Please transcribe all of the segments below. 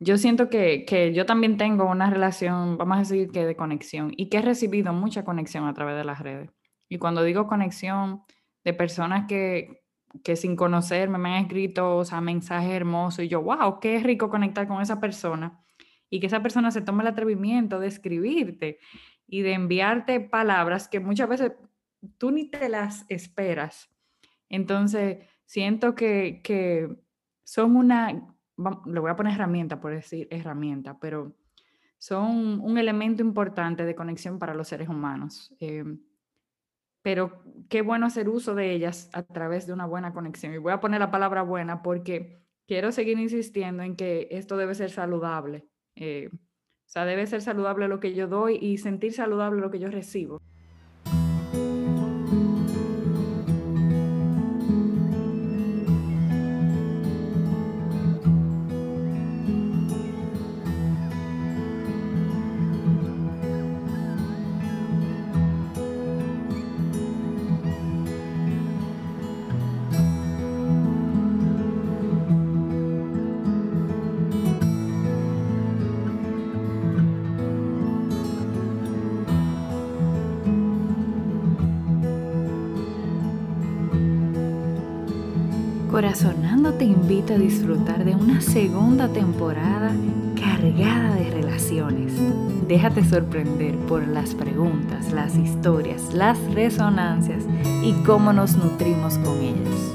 yo siento que, que, yo también tengo una relación, vamos a decir que de conexión, y que he recibido mucha conexión a través de las redes. Y cuando digo conexión de personas que, que sin conocerme me han escrito, o sea, mensajes hermosos, y yo, wow, qué rico conectar con esa persona, y que esa persona se tome el atrevimiento de escribirte y de enviarte palabras que muchas veces tú ni te las esperas. Entonces, siento que, que son una le voy a poner herramienta por decir herramienta, pero son un elemento importante de conexión para los seres humanos. Eh, pero qué bueno hacer uso de ellas a través de una buena conexión. Y voy a poner la palabra buena porque quiero seguir insistiendo en que esto debe ser saludable. Eh, o sea, debe ser saludable lo que yo doy y sentir saludable lo que yo recibo. Corazonando te invita a disfrutar de una segunda temporada cargada de relaciones. Déjate sorprender por las preguntas, las historias, las resonancias y cómo nos nutrimos con ellas.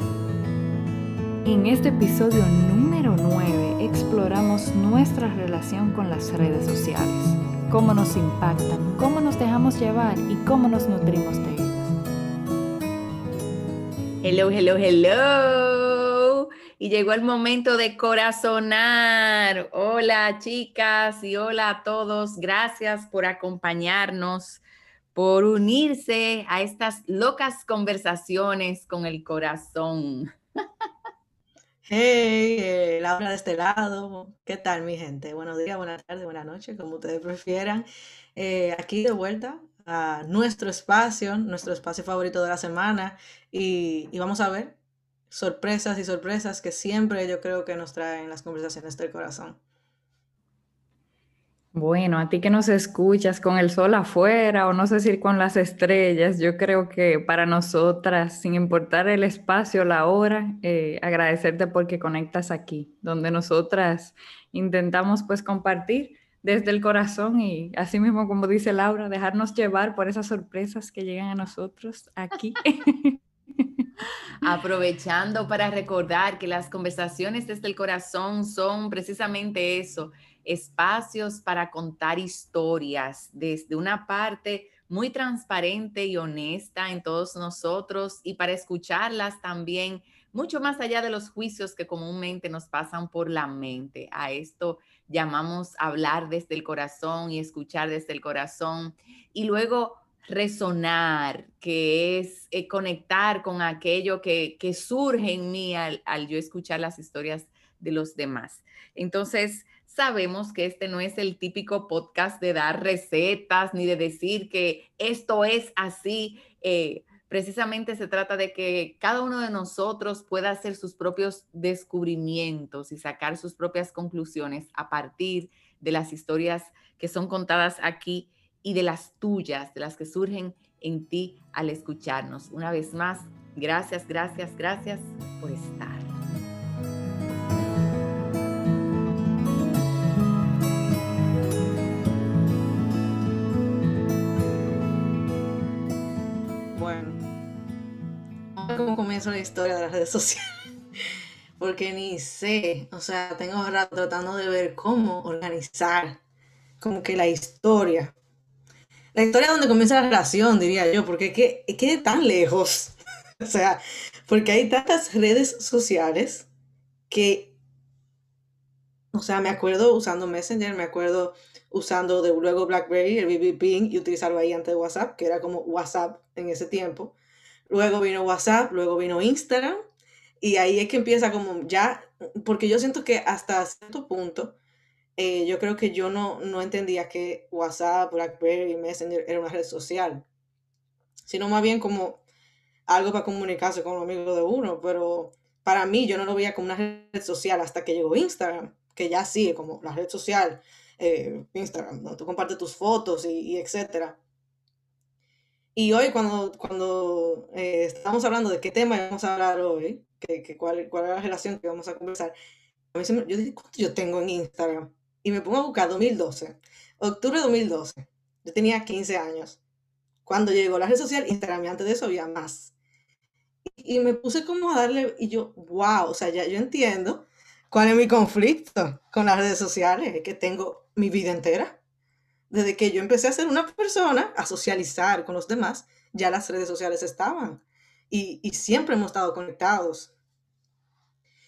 En este episodio número 9 exploramos nuestra relación con las redes sociales, cómo nos impactan, cómo nos dejamos llevar y cómo nos nutrimos de ellas. Hello, hello, hello y llegó el momento de corazonar. Hola chicas y hola a todos. Gracias por acompañarnos, por unirse a estas locas conversaciones con el corazón. Hey, eh, Laura de este lado. ¿Qué tal mi gente? Buenos días, buenas tardes, buenas noches, como ustedes prefieran. Eh, aquí de vuelta a nuestro espacio, nuestro espacio favorito de la semana y, y vamos a ver sorpresas y sorpresas que siempre yo creo que nos traen las conversaciones del corazón. Bueno, a ti que nos escuchas con el sol afuera o no sé si con las estrellas, yo creo que para nosotras, sin importar el espacio, la hora, eh, agradecerte porque conectas aquí, donde nosotras intentamos pues compartir desde el corazón y así mismo como dice Laura, dejarnos llevar por esas sorpresas que llegan a nosotros aquí. Aprovechando para recordar que las conversaciones desde el corazón son precisamente eso, espacios para contar historias desde una parte muy transparente y honesta en todos nosotros y para escucharlas también mucho más allá de los juicios que comúnmente nos pasan por la mente. A esto llamamos hablar desde el corazón y escuchar desde el corazón. Y luego resonar, que es eh, conectar con aquello que, surge en mí al, yo escuchar las historias de los demás. Entonces, sabemos que este no es el típico podcast de dar recetas ni de decir que esto es así. Eh, precisamente se trata de que cada uno de nosotros pueda hacer sus propios descubrimientos y sacar sus propias conclusiones a partir de las historias que son contadas aquí y de las tuyas, de las que surgen en ti al escucharnos. Una vez más, gracias, gracias, gracias por estar. Bueno, ¿cómo comienza la historia de las redes sociales? Porque ni sé, o sea, tengo rato tratando de ver cómo organizar como que la historia la historia donde comienza la relación, diría yo, porque es que, tan lejos. o sea, porque hay tantas redes sociales que, o sea, me acuerdo usando Messenger, me acuerdo usando de luego BlackBerry, el BB Ping, y utilizarlo ahí antes de WhatsApp, que era como WhatsApp en ese tiempo. Luego vino WhatsApp, luego vino Instagram, y ahí es que empieza como ya, porque yo siento que hasta cierto punto, eh, yo creo que yo no, no entendía que WhatsApp, BlackBerry, Messenger era una red social, sino más bien como algo para comunicarse con los amigos de uno, pero para mí yo no lo veía como una red social hasta que llegó Instagram, que ya sí, como la red social, eh, Instagram, donde tú compartes tus fotos y, etcétera. Y hoy cuando, cuando eh, estamos hablando de qué tema vamos a hablar hoy, que, que cuál, cuál es la relación que vamos a conversar, a mí yo dije, ¿cuánto yo tengo en Instagram? Y me pongo a buscar 2012, octubre de 2012. Yo tenía 15 años. Cuando llegó la red social, Instagram, y antes de eso había más. Y, y me puse como a darle, y yo, wow, o sea, ya yo entiendo cuál es mi conflicto con las redes sociales, es que tengo mi vida entera. Desde que yo empecé a ser una persona, a socializar con los demás, ya las redes sociales estaban. Y, y siempre hemos estado conectados.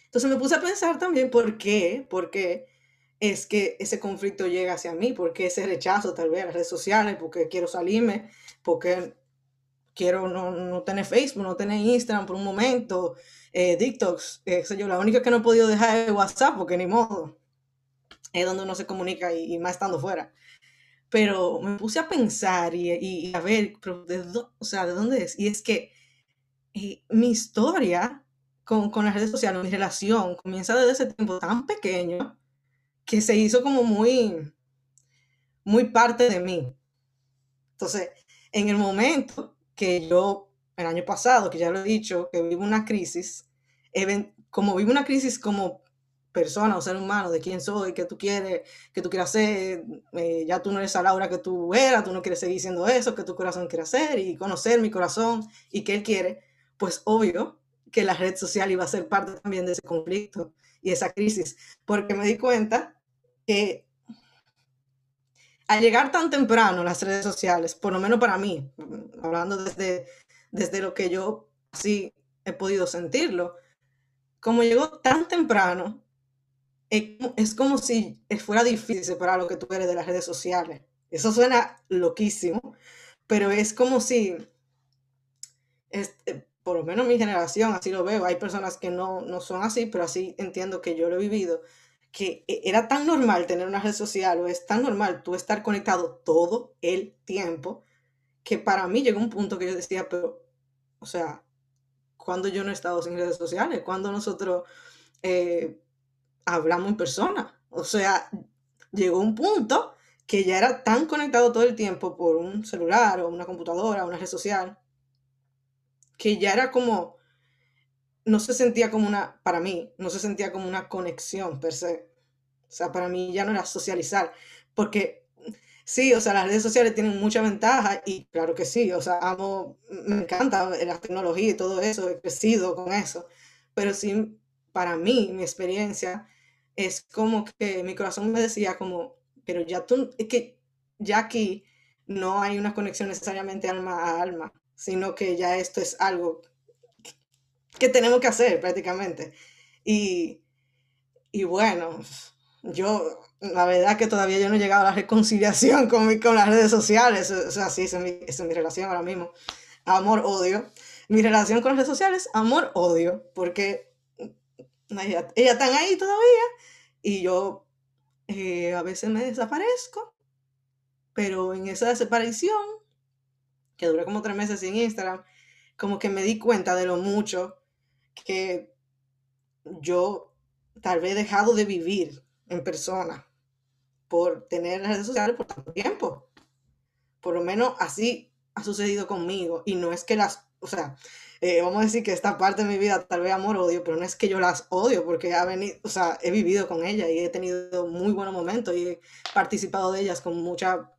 Entonces me puse a pensar también por qué, por qué es que ese conflicto llega hacia mí, por qué ese rechazo tal vez a las redes sociales, porque quiero salirme, porque quiero no, no tener Facebook, no tener Instagram por un momento, eh, TikToks, eh, yo, la única que no he podido dejar es WhatsApp, porque ni modo, es donde uno se comunica y, más estando fuera. Pero me puse a pensar y, y a ver, o sea, ¿de dónde es? Y es que eh, mi historia con, con las redes sociales, mi relación comienza desde ese tiempo tan pequeño que se hizo como muy, muy parte de mí. Entonces, en el momento que yo, el año pasado, que ya lo he dicho, que vivo una crisis, como vivo una crisis como persona o ser humano, de quién soy, qué tú quieres, qué tú quieres hacer, eh, ya tú no eres a Laura que tú eras, tú no quieres seguir siendo eso, que tu corazón quiere hacer y conocer mi corazón y qué él quiere, pues obvio que la red social iba a ser parte también de ese conflicto y esa crisis, porque me di cuenta que al llegar tan temprano las redes sociales, por lo menos para mí, hablando desde, desde lo que yo sí he podido sentirlo, como llegó tan temprano, es como si fuera difícil separar lo que tú eres de las redes sociales. Eso suena loquísimo, pero es como si este, por lo menos mi generación, así lo veo, hay personas que no, no son así, pero así entiendo que yo lo he vivido, que e, era tan normal tener una red social o es tan normal tú estar conectado todo el tiempo, que para mí llegó un punto que yo decía, pero, o sea, cuando yo no he estado sin redes sociales? cuando nosotros eh, hablamos en persona? O sea, llegó un punto que ya era tan conectado todo el tiempo por un celular o una computadora o una red social, que ya era como, no se sentía como una, para mí, no se sentía como una conexión per se. O sea, para mí ya no era socializar, porque sí, o sea, las redes sociales tienen mucha ventaja y claro que sí, o sea, amo, me encanta la tecnología y todo eso, he crecido con eso, pero sí, para mí, mi experiencia es como que mi corazón me decía como, pero ya tú, es que ya aquí no hay una conexión necesariamente alma a alma, sino que ya esto es algo que tenemos que hacer prácticamente. Y, y bueno, yo, la verdad que todavía yo no he llegado a la reconciliación con, mi, con las redes sociales, o sea, sí, esa es mi, relación ahora mismo, amor-odio. Mi relación con las redes sociales, amor-odio, porque ellas están ahí todavía y yo eh, a veces me desaparezco, pero en esa desaparición que duré como tres meses sin Instagram, como que me di cuenta de lo mucho que yo tal vez he dejado de vivir en persona por tener redes sociales por tanto tiempo. Por lo menos así ha sucedido conmigo. Y no es que las, o sea, eh, vamos a decir que esta parte de mi vida tal vez amor-odio, pero no es que yo las odio porque ha venido, o sea, he vivido con ellas y he tenido muy buenos momentos y he participado de ellas con mucha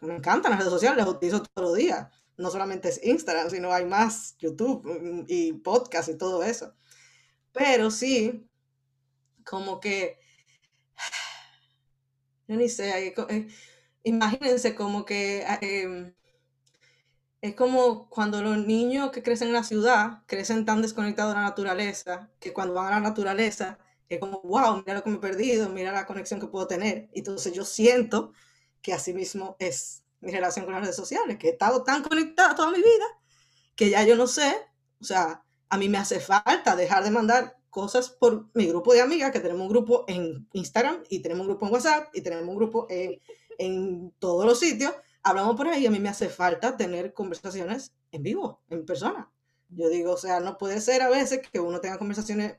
me encantan las redes sociales, las utilizo todos los días. No solamente es Instagram, sino hay más YouTube mm, y podcast y todo eso. Pero sí, como que, yo ni sé, eh, imagínense como que ah, em, es como cuando los niños que crecen en la ciudad crecen tan desconectados de la naturaleza, que cuando van a la naturaleza es como, wow, mira lo que me he perdido, mira la conexión que puedo tener. Entonces yo siento que así mismo es mi relación con las redes sociales, que he estado tan conectada toda mi vida que ya yo no sé, o sea, a mí me hace falta dejar de mandar cosas por mi grupo de amigas, que tenemos un grupo en Instagram y tenemos un grupo en WhatsApp y tenemos un grupo en, en todos los sitios. Hablamos por ahí a mí me hace falta tener conversaciones en vivo, en persona. Yo digo, o sea, no puede ser a veces que uno tenga conversaciones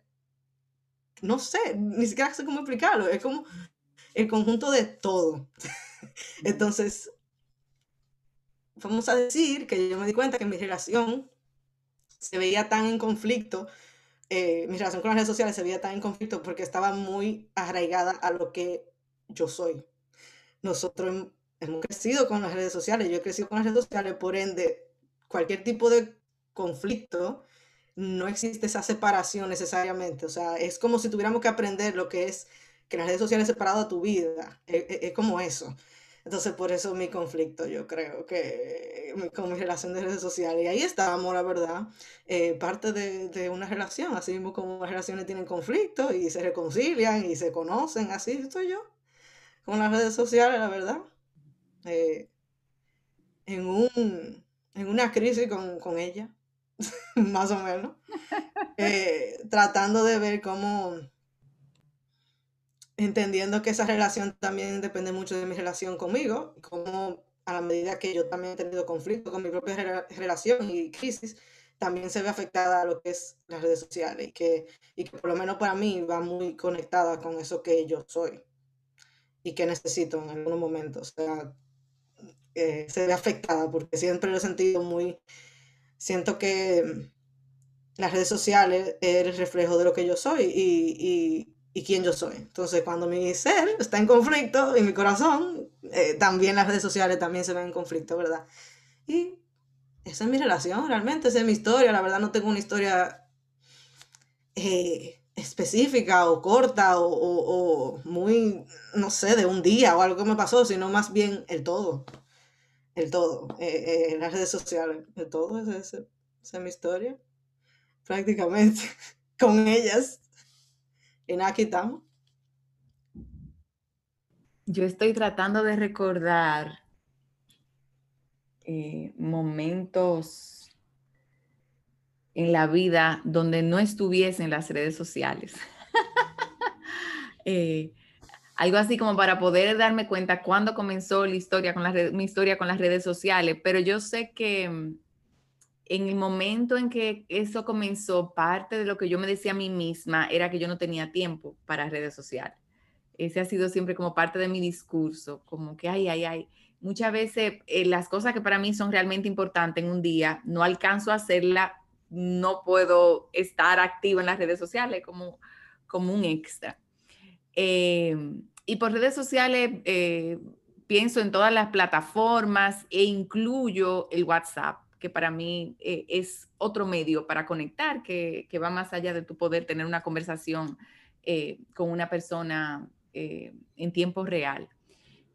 no sé, ni siquiera sé cómo explicarlo, es como el conjunto de todo. Entonces, vamos a decir que yo me di cuenta que mi relación se veía tan en conflicto, eh, mi relación con las redes sociales se veía tan en conflicto porque estaba muy arraigada a lo que yo soy. Nosotros hemos crecido con las redes sociales, yo he crecido con las redes sociales, por ende, cualquier tipo de conflicto, no existe esa separación necesariamente. O sea, es como si tuviéramos que aprender lo que es que las redes sociales separado a tu vida. Es, e, es, como eso. Entonces, por eso mi conflicto, yo creo que con mi relación de redes sociales. Y ahí estábamos, la verdad, eh, parte de, de, una relación, así mismo como las relaciones tienen conflicto y se reconcilian y se conocen, así estoy yo con las redes sociales, la verdad. Eh, en, un, en una crisis con, con ella, más o menos. Eh, tratando de ver cómo entendiendo que esa relación también depende mucho de mi relación conmigo, como a la medida que yo también he tenido conflicto con mi propia relación y crisis, también se ve afectada a lo que es las redes sociales y que, y que por lo menos para mí va muy conectada con eso que yo soy y que necesito en algunos momentos. O sea, eh, se ve afectada porque siempre lo he sentido muy, siento que las redes sociales es el reflejo de lo que yo soy y, y y quién yo soy. Entonces, cuando mi ser está en conflicto y mi corazón, eh, también las redes sociales también se ven en conflicto, ¿verdad? Y esa es mi relación, realmente, esa es mi historia. La verdad no tengo una historia eh, específica o corta o, o, muy, no sé, de un día o algo que me pasó, sino más bien el todo. El todo. Eh, las redes sociales, el todo, esa es mi historia. Prácticamente, con ellas. Y nada, quitamos. Yo estoy tratando de recordar eh, momentos en la vida donde no estuviesen las redes sociales. Eh, algo así como para poder darme cuenta cuándo comenzó la historia con mi historia con las redes sociales, pero yo sé que mm, en el momento en que eso comenzó, parte de lo que yo me decía a mí misma era que yo no tenía tiempo para redes sociales. Ese ha sido siempre como parte de mi discurso, como que, ay, ay, ay, muchas veces eh, las cosas que para mí son realmente importantes en un día, no alcanzo a hacerla, no puedo estar activa en las redes sociales como, como un extra. Eh, y por redes sociales eh, pienso en todas las plataformas e incluyo el WhatsApp que para mí eh, es otro medio para conectar, que, va más allá de tu poder tener una conversación eh, con una persona eh, en tiempo real.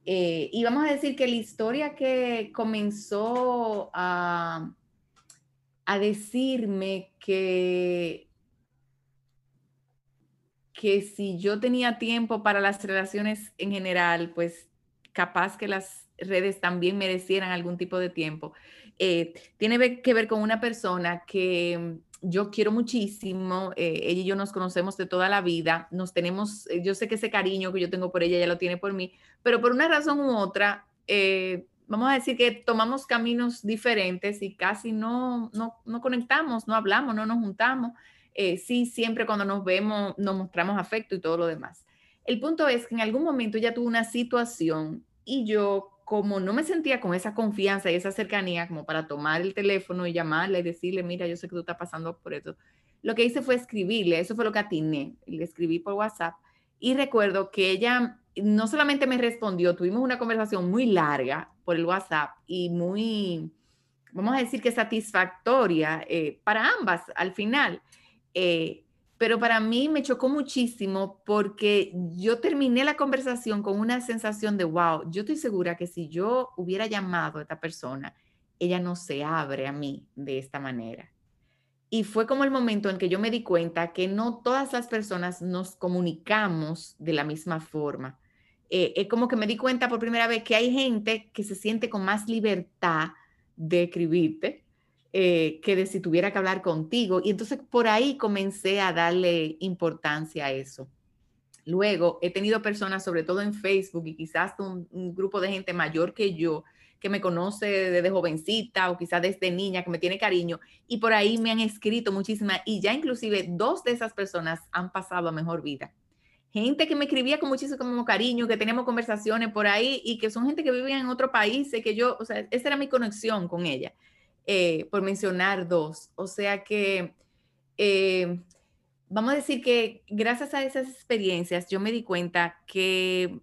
y vamos a decir que la historia que comenzó a, a decirme que, que si yo tenía tiempo para las relaciones en general, pues capaz que las redes también merecieran algún tipo de tiempo eh, tiene que ver con una persona que yo quiero muchísimo, eh, ella y yo nos conocemos de toda la vida, nos tenemos, eh, yo sé que ese cariño que yo tengo por ella, ella lo tiene por mí, pero por una razón u otra, vamos a decir que tomamos caminos diferentes y casi no, no, no conectamos, no hablamos, no nos juntamos. sí, siempre cuando nos vemos nos mostramos afecto y todo lo demás. El punto es que en algún momento ella tuvo una situación y yo como no me sentía con esa confianza y esa cercanía como para tomar el teléfono y llamarle y decirle, mira, yo sé que tú estás pasando por eso, lo que hice fue escribirle, eso fue lo que atiné, le escribí por WhatsApp y recuerdo que ella no solamente me respondió, tuvimos una conversación muy larga por el WhatsApp y muy, vamos a decir que satisfactoria eh, para ambas al final. Eh, pero para mí me chocó muchísimo porque yo terminé la conversación con una sensación de, wow, yo estoy segura que si yo hubiera llamado a esta persona, ella no se abre a mí de esta manera. Y fue como el momento en que yo me di cuenta que no todas las personas nos comunicamos de la misma forma. Eh, es como que me di cuenta por primera vez que hay gente que se siente con más libertad de escribirte, eh, que de si tuviera que hablar contigo. Y entonces por ahí comencé a darle importancia a eso. Luego he tenido personas, sobre todo en Facebook y quizás un, grupo de gente mayor que yo, que me conoce desde jovencita o quizás desde niña, que me tiene cariño, y por ahí me han escrito muchísimas, y ya inclusive dos de esas personas han pasado a mejor vida. Gente que me escribía con muchísimo cariño, que teníamos conversaciones por ahí y que son gente que vivía en otro país, que yo, o sea, esa era mi conexión con ella, eh, por mencionar dos. O sea que, eh, vamos a decir que gracias a esas experiencias yo me di cuenta que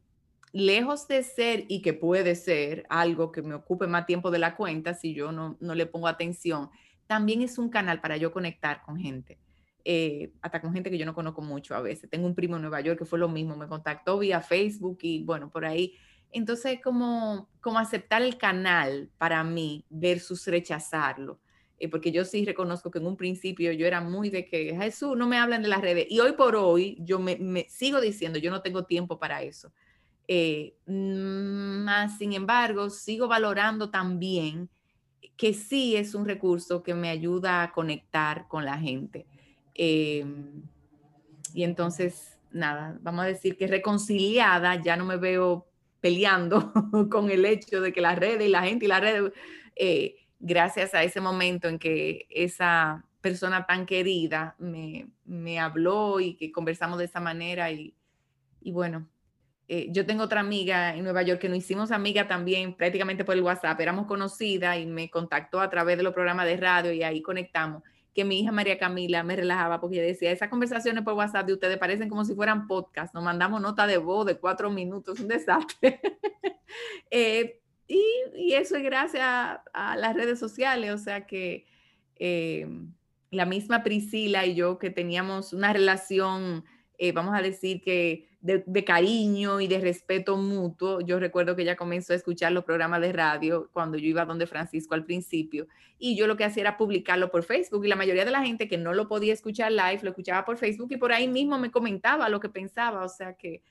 lejos de ser y que puede ser algo que me ocupe más tiempo de la cuenta si yo no, le pongo atención, también es un canal para yo conectar con gente. Eh, hasta con gente que yo no conozco mucho a veces. Tengo un primo en Nueva York que fue lo mismo, me contactó vía Facebook y bueno, por ahí. Entonces, como, como aceptar el canal para mí versus rechazarlo. Eh, porque yo sí reconozco que en un principio yo era muy de que Jesús, no me hablan de las redes. Y hoy por hoy yo me, sigo diciendo, yo no tengo tiempo para eso. Eh, mm, más, sin embargo, sigo valorando también que sí es un recurso que me ayuda a conectar con la gente. Em, y entonces, nada, vamos a decir que reconciliada, ya no me veo peleando con el hecho de que las redes y la gente y las redes, eh, gracias a ese momento en que esa persona tan querida me, me habló y que conversamos de esa manera y, y bueno, eh, yo tengo otra amiga en Nueva York que nos hicimos amiga también prácticamente por el WhatsApp, éramos conocidas y me contactó a través de los programas de radio y ahí conectamos, que mi hija María Camila me relajaba porque ella decía, esas conversaciones por WhatsApp de ustedes parecen como si fueran podcast, nos mandamos nota de voz de cuatro minutos, un desastre. Eh, y, eso es gracias a, las redes sociales, o sea que eh, la misma Priscila y yo que teníamos una relación, vamos a decir que de, cariño y de respeto mutuo. Yo recuerdo que ella comenzó a escuchar los programas de radio cuando yo iba donde Francisco al principio y yo lo que hacía era publicarlo por Facebook y la mayoría de la gente que no lo podía escuchar live lo escuchaba por Facebook y por ahí mismo me comentaba lo que pensaba, o sea que,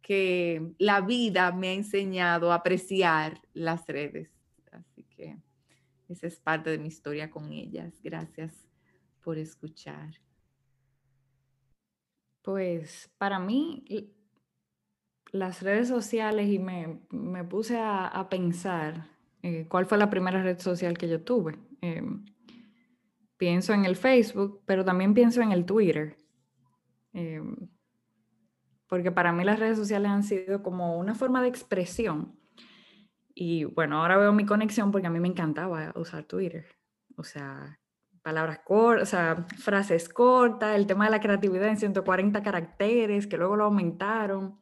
que la vida me ha enseñado a apreciar las redes. Así que esa es parte de mi historia con ellas. Gracias por escuchar. Pues para mí las redes sociales y me, puse a, pensar eh, cuál fue la primera red social que yo tuve. Em, pienso en el Facebook, pero también pienso en el Twitter. Em, porque para mí las redes sociales han sido como una forma de expresión. Y bueno, ahora veo mi conexión porque a mí me encantaba usar Twitter. O sea, palabras cortas, o sea, frases cortas, el tema de la creatividad en 140 caracteres, que luego lo aumentaron.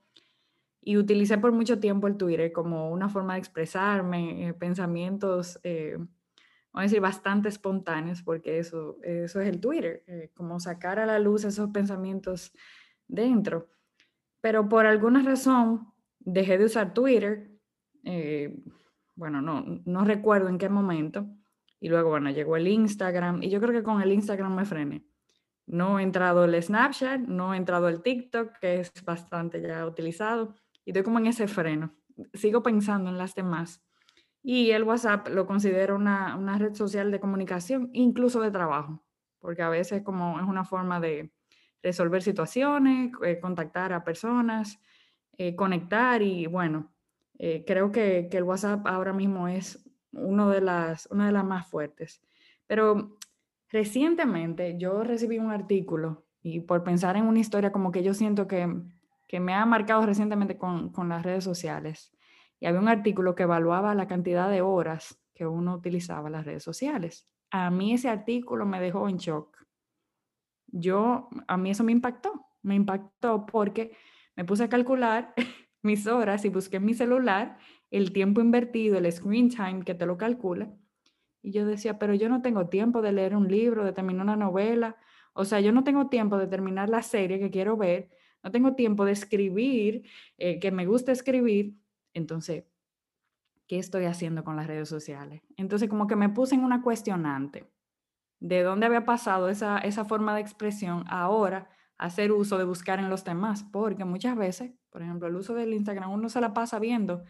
Y utilicé por mucho tiempo el Twitter como una forma de expresarme, eh, pensamientos, eh, vamos a decir, bastante espontáneos, porque eso, eso es el Twitter, eh, como sacar a la luz esos pensamientos dentro. Pero por alguna razón dejé de usar Twitter, bueno, no, no recuerdo en qué momento, y luego, bueno, llegó el Instagram y yo creo que con el Instagram me frené. No he entrado el Snapchat, no he entrado el TikTok, que es bastante ya utilizado, y estoy como en ese freno. Sigo pensando en las demás. Y el WhatsApp lo considero una, una red social de comunicación, incluso de trabajo, porque a veces como es una forma de resolver situaciones, eh, contactar a personas, eh, conectar y bueno, eh, creo que, que, el WhatsApp ahora mismo es uno de las, una de las más fuertes. Pero recientemente yo recibí un artículo y por pensar en una historia como que yo siento que, que me ha marcado recientemente con, con, las redes sociales. Y había un artículo que evaluaba la cantidad de horas que uno utilizaba las redes sociales. A mí ese artículo me dejó en shock. Yo, a mí eso me impactó. Me impactó porque me puse a calcular mis horas y busqué mi celular el tiempo invertido, el screen time que te lo calcula. Y yo decía, pero yo no tengo tiempo de leer un libro, de terminar una novela. O sea, yo no tengo tiempo de terminar la serie que quiero ver. No tengo tiempo de escribir, eh, que me gusta escribir. Entonces, ¿qué estoy haciendo con las redes sociales? Entonces, como que me puse en una cuestionante de dónde había pasado esa, esa forma de expresión ahora hacer uso de buscar en los demás, porque muchas veces, por ejemplo, el uso del Instagram, uno se la pasa viendo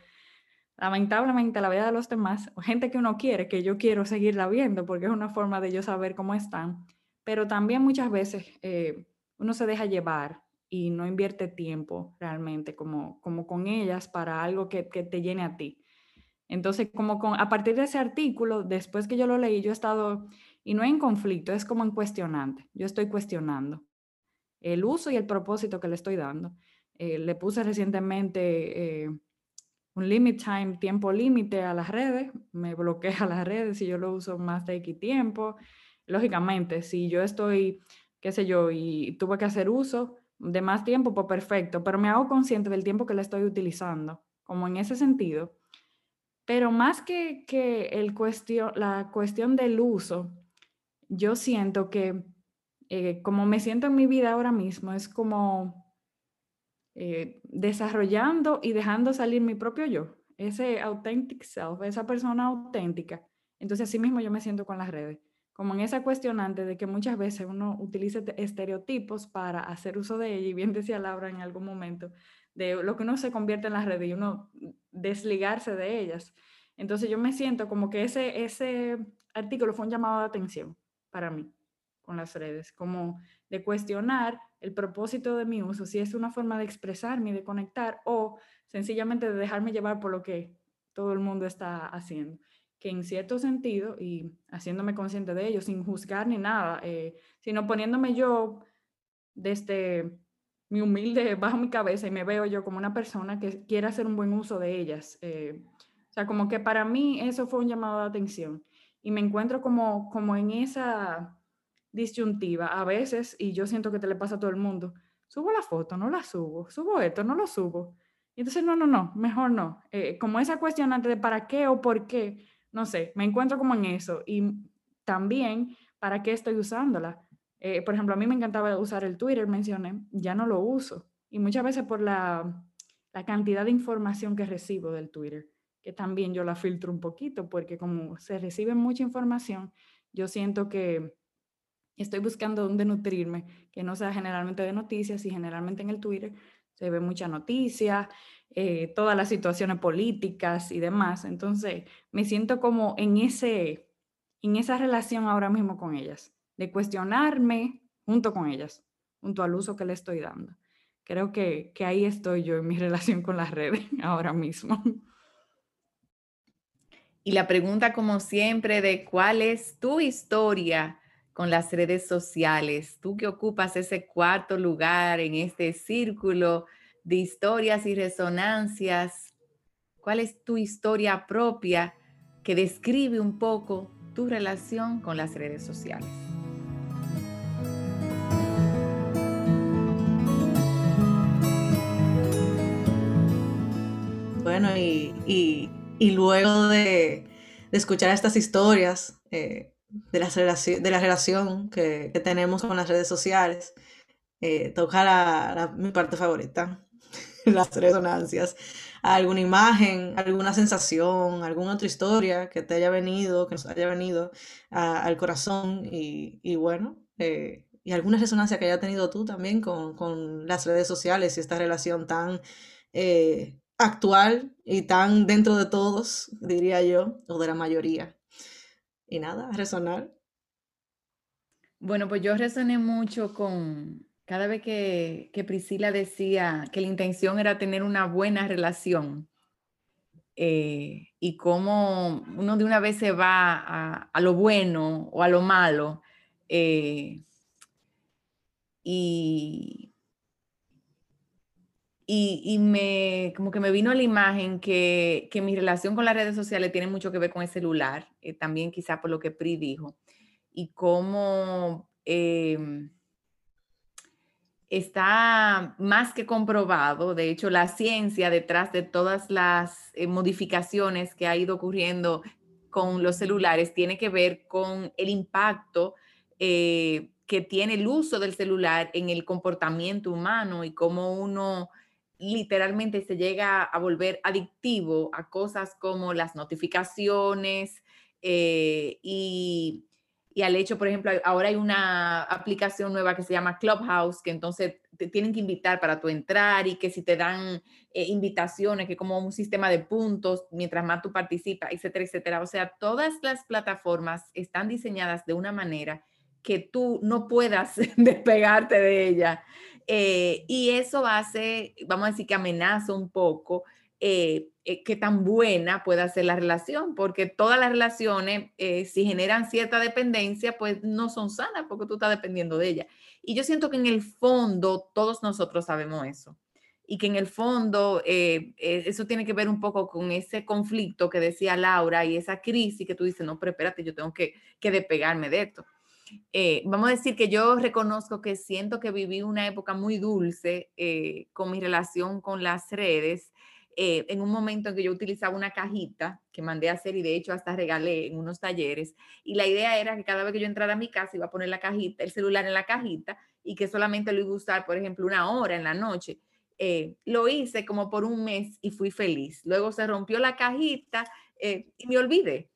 lamentablemente la vida de los demás, gente que uno quiere, que yo quiero seguirla viendo porque es una forma de yo saber cómo están, pero también muchas veces eh, uno se deja llevar y no invierte tiempo realmente como, como con ellas para algo que, que te llene a ti. Entonces, como con, a partir de ese artículo, después que yo lo leí, yo he estado, y no en conflicto, es como en cuestionante. Yo estoy cuestionando el uso y el propósito que le estoy dando. Eh, le puse recientemente eh, un limit time, tiempo límite a las redes, me bloquea las redes si yo lo uso más de X tiempo. Lógicamente, si yo estoy, qué sé yo, y tuve que hacer uso de más tiempo, pues perfecto, pero me hago consciente del tiempo que le estoy utilizando, como en ese sentido. Pero más que, que el cuestión, la cuestión del uso, yo siento que eh, como me siento en mi vida ahora mismo, es como eh, desarrollando y dejando salir mi propio yo, ese authentic self, esa persona auténtica. Entonces, así mismo yo me siento con las redes, como en esa cuestionante de que muchas veces uno utiliza estereotipos para hacer uso de ella, y bien decía Laura en algún momento, de lo que uno se convierte en las redes y uno desligarse de ellas. Entonces yo me siento como que ese, ese artículo fue un llamado de atención para mí con las redes, como de cuestionar el propósito de mi uso, si es una forma de expresarme de conectar o sencillamente de dejarme llevar por lo que todo el mundo está haciendo. Que en cierto sentido, y haciéndome consciente de ello, sin juzgar ni nada, eh, sino poniéndome yo desde mi humilde, bajo mi cabeza y me veo yo como una persona que quiere hacer un buen uso de ellas. Eh, o sea, como que para mí eso fue un llamado de atención y me encuentro como, como en esa disyuntiva a veces, y yo siento que te le pasa a todo el mundo, subo la foto, no la subo, subo esto, no lo subo. Y entonces, no, no, no, mejor no. Eh, como esa cuestionante de para qué o por qué, no sé, me encuentro como en eso. Y también, ¿para qué estoy usándola? Eh, por ejemplo, a mí me encantaba usar el Twitter, mencioné, ya no lo uso. Y muchas veces por la, la cantidad de información que recibo del Twitter, que también yo la filtro un poquito, porque como se recibe mucha información, yo siento que estoy buscando dónde nutrirme, que no sea generalmente de noticias y generalmente en el Twitter se ve mucha noticia, eh, todas las situaciones políticas y demás. Entonces, me siento como en, ese, en esa relación ahora mismo con ellas, de cuestionarme junto con ellas, junto al uso que le estoy dando. Creo que, que ahí estoy yo en mi relación con las redes ahora mismo. Y la pregunta, como siempre, de cuál es tu historia con las redes sociales. Tú que ocupas ese cuarto lugar en este círculo de historias y resonancias, ¿cuál es tu historia propia que describe un poco tu relación con las redes sociales? Bueno, y, luego de, escuchar estas historias, eh, de la, relación, de la relación que, tenemos con las redes sociales, eh, toca mi parte favorita, las resonancias. Alguna imagen, alguna sensación, alguna otra historia que te haya venido, que nos haya venido al corazón y, bueno, eh, y alguna resonancia que haya tenido tú también con, las redes sociales y esta relación tan eh, actual y tan dentro de todos, diría yo, o de la mayoría y nada, resonar. Bueno, pues yo resoné mucho con cada vez que, que Priscila decía que la intención era tener una buena relación eh, y cómo uno de una vez se va a, lo bueno o a lo malo. Eh, y, y, me, como que me vino la imagen que, que, mi relación con las redes sociales tiene mucho que ver con el celular, eh, también quizá por lo que Pri dijo, y cómo em, está más que comprobado, de hecho la ciencia detrás de todas las eh, modificaciones que ha ido ocurriendo con los celulares tiene que ver con el impacto eh, que tiene el uso del celular en el comportamiento humano y cómo uno literalmente se llega a volver adictivo a cosas como las notificaciones eh, y, al hecho, por ejemplo, ahora hay una aplicación nueva que se llama Clubhouse, que entonces te tienen que invitar para tu entrar y que si te dan eh, invitaciones, que como un sistema de puntos, mientras más tú participas, etcétera, etcétera. O sea, todas las plataformas están diseñadas de una manera que tú no puedas despegarte de ella. Eh, y eso hace, vamos a decir que amenaza un poco eh, eh, qué tan buena puede ser la relación, porque todas las relaciones, si generan cierta dependencia, pues no son sanas porque tú estás dependiendo de ella. Y yo siento que en el fondo todos nosotros sabemos eso y que en el fondo eso tiene que ver un poco con ese conflicto que decía Laura y esa crisis que tú dices, no, pero espérate, yo tengo que, que despegarme de esto. Eh, vamos a decir que yo reconozco que siento que viví una época muy dulce eh, con mi relación con las redes. Eh, en un momento en que yo utilizaba una cajita que mandé a hacer y de hecho hasta regalé en unos talleres. Y la idea era que cada vez que yo entrara a mi casa iba a poner la cajita, el celular en la cajita y que solamente lo iba a usar, por ejemplo, una hora en la noche. lo hice como por un mes y fui feliz. Luego se rompió la cajita y me olvidé.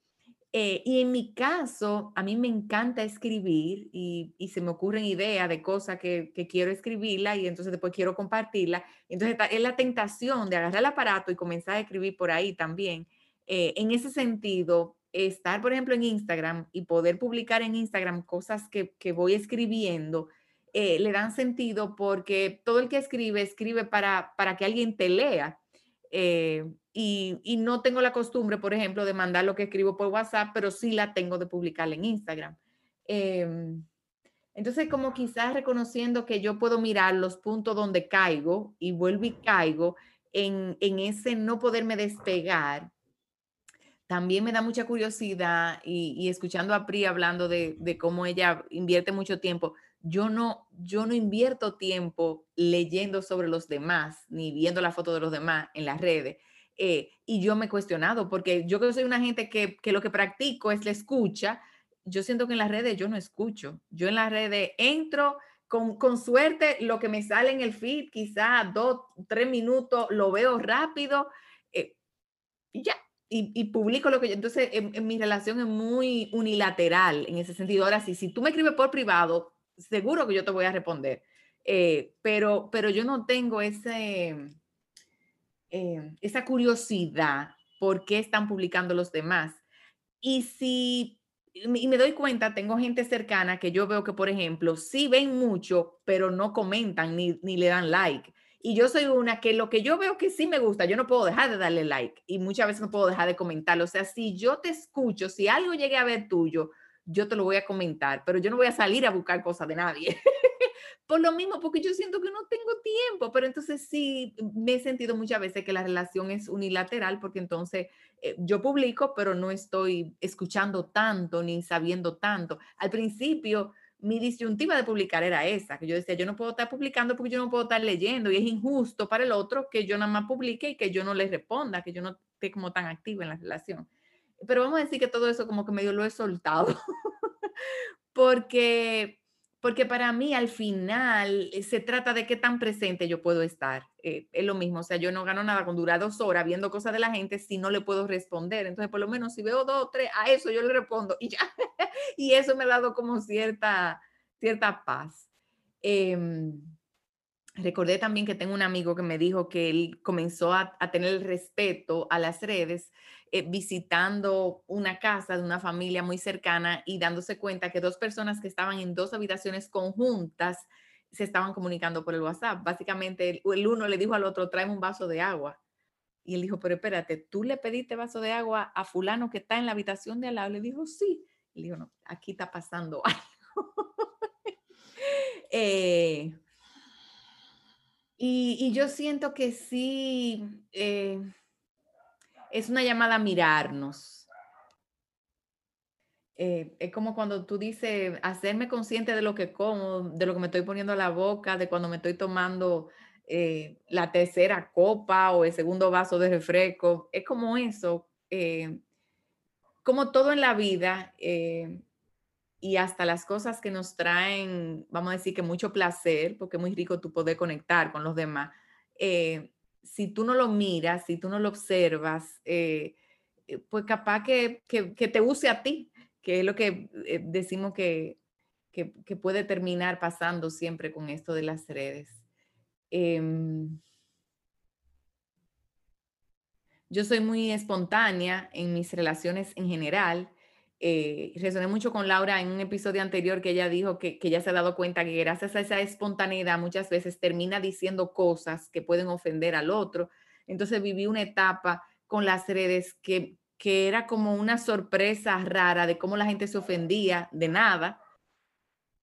Eh, y en mi caso, a mí me encanta escribir y, se me ocurren ideas de cosas que, quiero escribirla y entonces después quiero compartirla. Entonces es la tentación de agarrar el aparato y comenzar a escribir por ahí también. Eh, en ese sentido, estar, por ejemplo, en Instagram y poder publicar en Instagram cosas que, voy escribiendo, eh, le dan sentido porque todo el que escribe, escribe para, para que alguien te lea. Y, no tengo la costumbre, por ejemplo, de mandar lo que escribo por WhatsApp, pero sí la tengo de publicar en Instagram. Em, entonces, como quizás reconociendo que yo puedo mirar los puntos donde caigo y vuelvo y caigo en, ese no poderme despegar, también me da mucha curiosidad y, escuchando a Pri hablando de, de, cómo ella invierte mucho tiempo, yo no, yo no invierto tiempo leyendo sobre los demás ni viendo la foto de los demás en las redes. Eh, y yo me he cuestionado, porque yo que soy una gente que, que, lo que practico es la escucha, yo siento que en las redes yo no escucho. Yo en las redes entro, con, con suerte, lo que me sale en el feed, quizás dos, tres minutos, lo veo rápido eh, y ya. Y, y, publico lo que yo. Entonces, en, mi relación es muy unilateral en ese sentido. Ahora sí, si tú me escribes por privado, seguro que yo te voy a responder. Eh, pero, pero yo no tengo ese eh, esa curiosidad por qué están publicando los demás. Y si y me doy cuenta, tengo gente cercana que yo veo que, por ejemplo, sí ven mucho, pero no comentan ni, ni le dan like. Y yo soy una que lo que yo veo que sí me gusta, yo no puedo dejar de darle like y muchas veces no puedo dejar de comentarlo. O sea, si yo te escucho, si algo llegue a ver tuyo, yo te lo voy a comentar, pero yo no voy a salir a buscar cosas de nadie. por lo mismo, porque yo siento que no tengo tiempo, pero entonces sí me he sentido muchas veces que la relación es unilateral, porque entonces eh, yo publico, pero no estoy escuchando tanto ni sabiendo tanto. Al principio, mi disyuntiva de publicar era esa, que yo decía, yo no puedo estar publicando porque yo no puedo estar leyendo y es injusto para el otro que yo nada más publique y que yo no le responda, que yo no esté como tan activa en la relación. Pero vamos a decir que todo eso como que medio lo he soltado, porque porque para mí al final eh, se trata de qué tan presente yo puedo estar. Eh, es lo mismo, o sea, yo no gano nada con durar dos horas viendo cosas de la gente si no le puedo responder. Entonces, por lo menos si veo dos o tres, a eso yo le respondo y ya. y eso me ha dado como cierta, cierta paz. Em, recordé también que tengo un amigo que me dijo que él comenzó a, tener el respeto a las redes eh, visitando una casa de una familia muy cercana y dándose cuenta que dos personas que estaban en dos habitaciones conjuntas se estaban comunicando por el WhatsApp. Básicamente, el, uno le dijo al otro, tráeme un vaso de agua. Y él dijo, pero espérate, ¿tú le pediste vaso de agua a fulano que está en la habitación de al lado? Le dijo, sí. Le dijo, no, aquí está pasando algo. Eh, y, yo siento que sí, eh, es una llamada a mirarnos. Eh, es como cuando tú dices, hacerme consciente de lo que como, de lo que me estoy poniendo a la boca, de cuando me estoy tomando eh, la tercera copa o el segundo vaso de refresco. Es como eso, eh, como todo en la vida y hasta las cosas que nos traen, vamos a decir que mucho placer, porque es muy rico tú poder conectar con los demás si tú no lo miras, si tú no lo observas, eh, eh, pues capaz que, te use a ti, que es lo que eh, decimos que, puede terminar pasando siempre con esto de las redes. Em, yo soy muy espontánea en mis relaciones en general eh, resoné mucho con Laura en un episodio anterior que ella dijo que, que ella se ha dado cuenta que gracias a esa espontaneidad muchas veces termina diciendo cosas que pueden ofender al otro. Entonces viví una etapa con las redes que, que era como una sorpresa rara de cómo la gente se ofendía de nada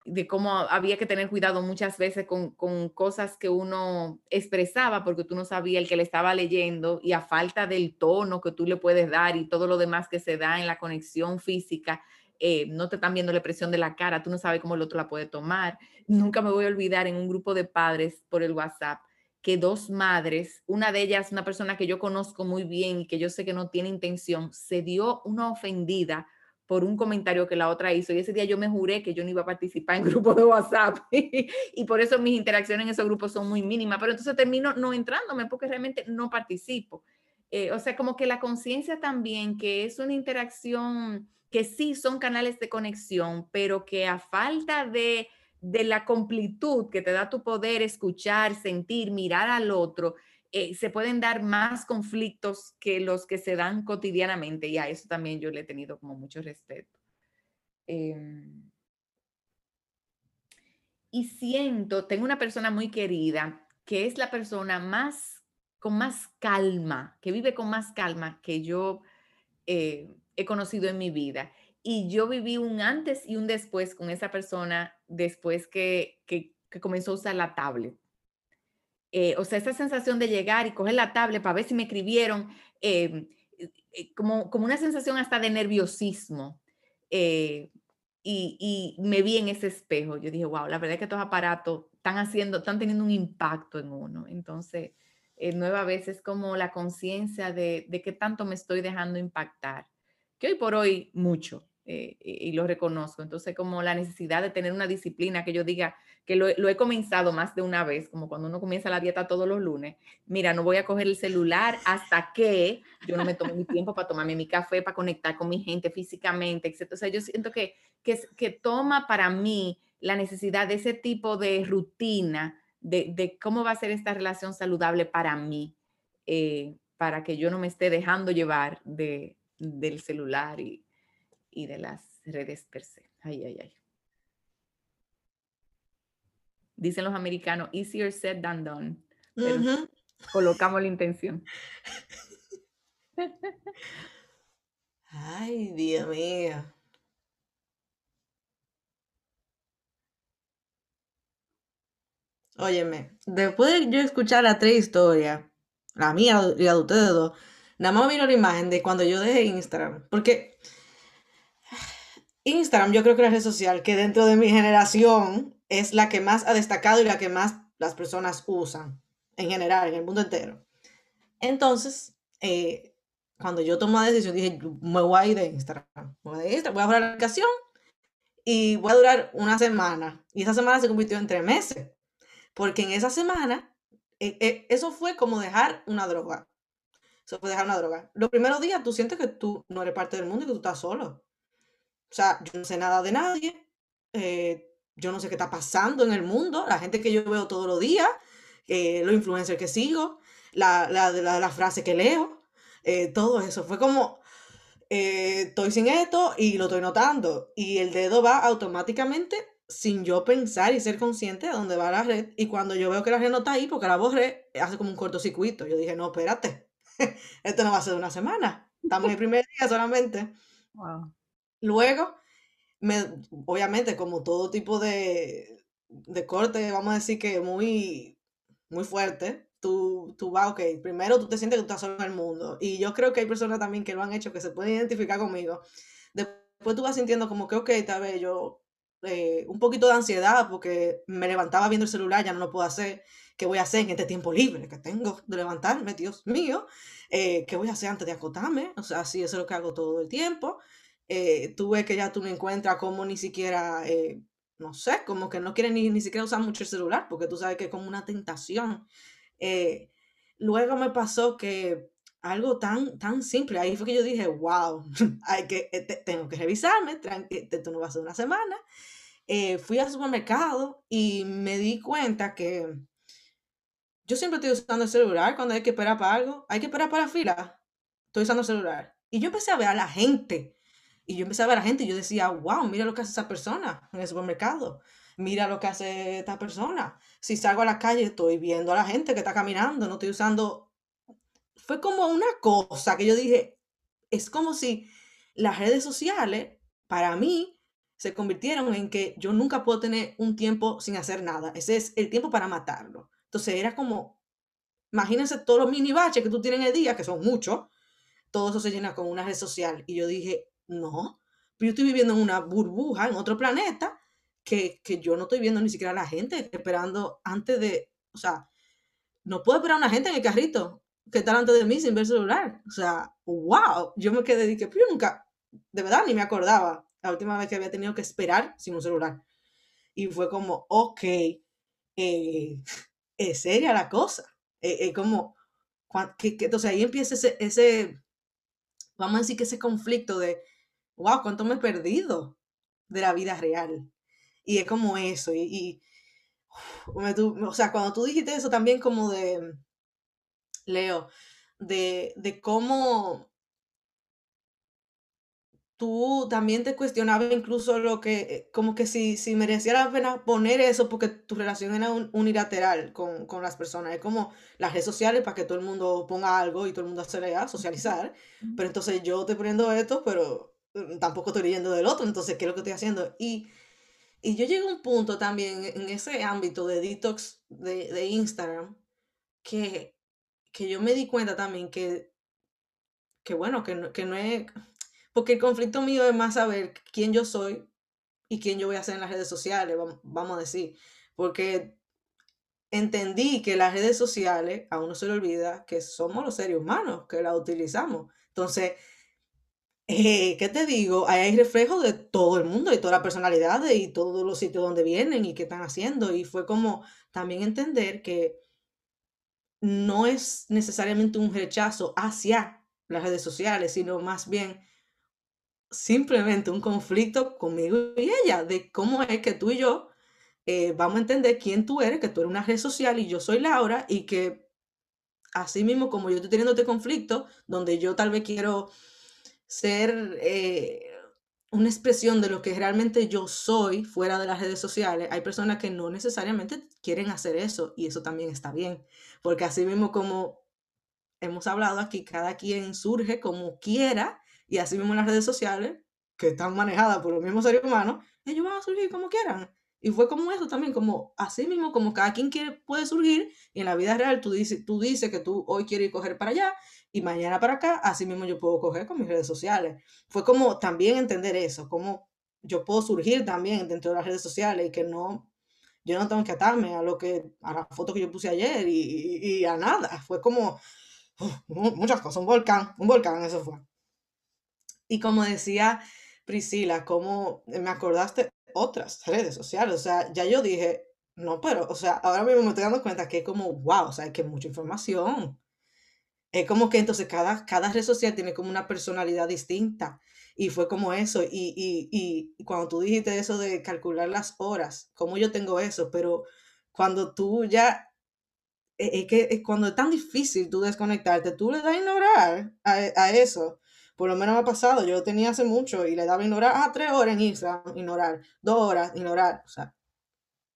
de cómo había que tener cuidado muchas veces con, con, cosas que uno expresaba porque tú no sabías el que le estaba leyendo y a falta del tono que tú le puedes dar y todo lo demás que se da en la conexión física, eh, no te están viendo la expresión de la cara, tú no sabes cómo el otro la puede tomar. Nunca me voy a olvidar en un grupo de padres por el WhatsApp que dos madres, una de ellas, una persona que yo conozco muy bien y que yo sé que no tiene intención, se dio una ofendida por un comentario que la otra hizo y ese día yo me juré que yo no iba a participar en grupos de WhatsApp y por eso mis interacciones en esos grupos son muy mínimas, pero entonces termino no entrándome porque realmente no participo. Eh, o sea, como que la conciencia también, que es una interacción, que sí son canales de conexión, pero que a falta de, de la completud que te da tu poder escuchar, sentir, mirar al otro, eh, se pueden dar más conflictos que los que se dan cotidianamente y a eso también yo le he tenido como mucho respeto. Em, y siento, tengo una persona muy querida que es la persona más, con más calma, que vive con más calma que yo eh, he conocido en mi vida. Y yo viví un antes y un después con esa persona después que, que comenzó a usar la tablet. Eh, o sea, esa sensación de llegar y coger la tablet para ver si me escribieron, em, eh, como, como una sensación hasta de nerviosismo. Eh, y, me vi en ese espejo. Yo dije, wow, la verdad es que estos aparatos están haciendo, están teniendo un impacto en uno. Entonces, nueva vez es como la conciencia de, de qué tanto me estoy dejando impactar. Que hoy por hoy mucho, eh, y lo reconozco. Entonces, como la necesidad de tener una disciplina que yo diga que lo, he comenzado más de una vez, como cuando uno comienza la dieta todos los lunes, mira, no voy a coger el celular hasta que yo no me tome mi tiempo para tomarme mi café, para conectar con mi gente físicamente, etc. O sea, yo siento que, que, que toma para mí la necesidad de ese tipo de rutina, de, de cómo va a ser esta relación saludable para mí, eh, para que yo no me esté dejando llevar de, del celular y, y de las redes per se. Ay, ay, ay. Dicen los americanos, easier said than done. colocamos la intención. Ay, Dios mío. Óyeme, después de yo escuchar la tres historias, la mía y la de ustedes dos, nada más vino la imagen de cuando yo dejé Instagram. Porque Instagram, yo creo que la red social que dentro de mi generación es la que más ha destacado y la que más las personas usan en general, en el mundo entero. Entonces, eh, cuando yo tomé la decisión, dije, me voy a ir de Instagram. Voy a, Instagram, voy a la aplicación y voy a durar una semana. Y esa semana se convirtió en tres meses. Porque en esa semana, eh, eh, eso fue como dejar una droga. Eso fue dejar una droga. Los primeros días tú sientes que tú no eres parte del mundo y que tú estás solo. O sea, yo no sé nada de nadie, eh, yo no sé qué está pasando en el mundo, la gente que yo veo todos los días, eh, los influencers que sigo, la, la, la, la frase que leo, eh, todo eso. Fue como, estoy sin esto y lo estoy notando. Y el dedo va automáticamente sin yo pensar y ser consciente de dónde va la red. Y cuando yo veo que la red no está ahí, porque la borré, hace como un cortocircuito. Yo dije, no, espérate, esto no va a ser una semana. Estamos en el primer día solamente. Wow. Luego, me, obviamente, como todo tipo de, de corte, vamos a decir que muy, muy fuerte, tú, tú vas, ok, primero tú te sientes que tú estás solo en el mundo. Y yo creo que hay personas también que lo han hecho, que se pueden identificar conmigo. Después tú vas sintiendo como que, ok, tal vez yo, eh, un poquito de ansiedad porque me levantaba viendo el celular, ya no lo puedo hacer. ¿Qué voy a hacer en este tiempo libre que tengo de levantarme, Dios mío? Eh, ¿Qué voy a hacer antes de acotarme? O sea, sí, eso es lo que hago todo el tiempo eh, tú ves que ya tú no encuentras como ni siquiera, eh, no sé, como que no quieren ni, ni siquiera usar mucho el celular, porque tú sabes que es como una tentación. Eh, luego me pasó que algo tan, tan simple, ahí fue que yo dije, wow, hay que, eh, tengo que revisarme, esto no va a ser una semana. Eh, fui al supermercado y me di cuenta que yo siempre estoy usando el celular cuando hay que esperar para algo, hay que esperar para la fila, estoy usando el celular. Y yo empecé a ver a la gente Y yo empecé a ver a la gente y yo decía, wow, mira lo que hace esa persona en el supermercado. Mira lo que hace esta persona. Si salgo a la calle, estoy viendo a la gente que está caminando, no estoy usando. Fue como una cosa que yo dije, es como si las redes sociales, para mí, se convirtieron en que yo nunca puedo tener un tiempo sin hacer nada. Ese es el tiempo para matarlo. Entonces era como, imagínense todos los mini baches que tú tienes en el día, que son muchos, todo eso se llena con una red social. Y yo dije, no, pero yo estoy viviendo en una burbuja, en otro planeta, que, que yo no estoy viendo ni siquiera a la gente esperando antes de, o sea, no puedo esperar a una gente en el carrito que está delante de mí sin ver el celular. O sea, wow, yo me quedé, dije, pero yo nunca, de verdad, ni me acordaba la última vez que había tenido que esperar sin un celular. Y fue como, ok, eh, es seria la cosa. Es eh, eh, como, que, que, entonces ahí empieza ese, ese, vamos a decir que ese conflicto de, wow, ¿cuánto me he perdido de la vida real? Y es como eso. Y, o sea, cuando tú dijiste eso también como de, Leo, de, de cómo tú también te cuestionabas incluso lo que, como que si, si merecía la pena poner eso porque tu relación era unilateral con, con las personas. Es como las redes sociales para que todo el mundo ponga algo y todo el mundo se lea, socializar. Pero entonces yo estoy poniendo esto, pero tampoco estoy leyendo del otro. Entonces, ¿qué es lo que estoy haciendo? Y, y yo llego a un punto también en ese ámbito de detox de, de Instagram que, que yo me di cuenta también que, que bueno, que que no es porque el conflicto mío es más saber quién yo soy y quién yo voy a ser en las redes sociales, vamos a decir. Porque entendí que las redes sociales, a uno se le olvida que somos los seres humanos que las utilizamos. Entonces, eh, ¿qué te digo? Ahí hay reflejos de todo el mundo y toda la personalidad y todos los sitios donde vienen y qué están haciendo. Y fue como también entender que no es necesariamente un rechazo hacia las redes sociales, sino más bien simplemente un conflicto conmigo y ella, de cómo es que tú y yo eh, vamos a entender quién tú eres, que tú eres una red social y yo soy Laura, y que así mismo como yo estoy teniendo este conflicto, donde yo tal vez quiero ser eh, una expresión de lo que realmente yo soy fuera de las redes sociales, hay personas que no necesariamente quieren hacer eso, y eso también está bien, porque así mismo como hemos hablado aquí, cada quien surge como quiera y así mismo las redes sociales, que están manejadas por los mismos seres humanos, ellos van a surgir como quieran. Y fue como eso también, como así mismo, como cada quien quiere, puede surgir, y en la vida real tú dices, tú dices que tú hoy quieres ir para allá, y mañana para acá, así mismo yo puedo coger con mis redes sociales. Fue como también entender eso, como yo puedo surgir también dentro de las redes sociales y que no, yo no tengo que atarme a lo que, a la foto que yo puse ayer y, y a nada. Fue como muchas cosas, un volcán, un volcán, eso fue. Y como decía Priscila, como me acordaste otras redes sociales, o sea, ya yo dije, no, pero, o sea, ahora mismo me estoy dando cuenta que es como, wow, o sea, que mucha información. Es como que entonces cada, cada red social tiene como una personalidad distinta. Y fue como eso. Y, y, y cuando tú dijiste eso de calcular las horas, como yo tengo eso, pero cuando tú ya, e, es que cuando es tan difícil tú desconectarte, tú le das a ignorar a, a eso. Por lo menos me ha pasado, yo tenía hace mucho y le daba ignorar, ah, tres horas en Instagram, ignorar, dos horas, ignorar, o sea,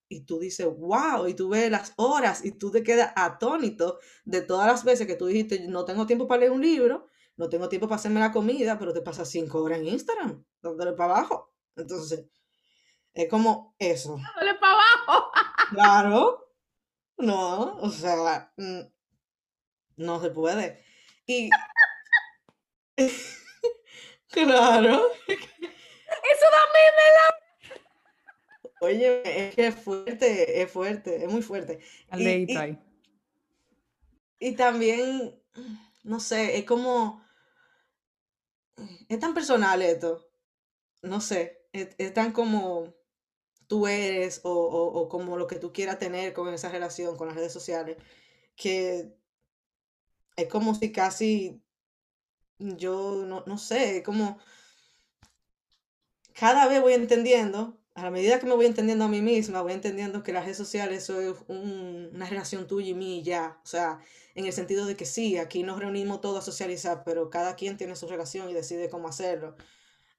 y tú dices, wow, y tú ves las horas y tú te quedas atónito de todas las veces que tú dijiste, no tengo tiempo para leer un libro, no tengo tiempo para hacerme la comida, pero te pasas cinco horas en Instagram, dándole para abajo. Entonces, es como eso. Dándole para abajo. Claro. No, o sea, mm, no se puede. Y Claro. Eso también me la... Oye, es que es fuerte, es fuerte, es muy fuerte. Y, y, también, no sé, es como, es tan personal esto, no sé, es, tan como tú eres o, o como lo que tú quieras tener con esa relación con las redes sociales, que es como si casi yo no, no sé, como cada vez voy entendiendo, a la medida que me voy entendiendo a mí misma, voy entendiendo que las redes sociales son una relación tuya y mía ya. O sea, en el sentido de que sí, aquí nos reunimos todos a socializar, pero cada quien tiene su relación y decide cómo hacerlo.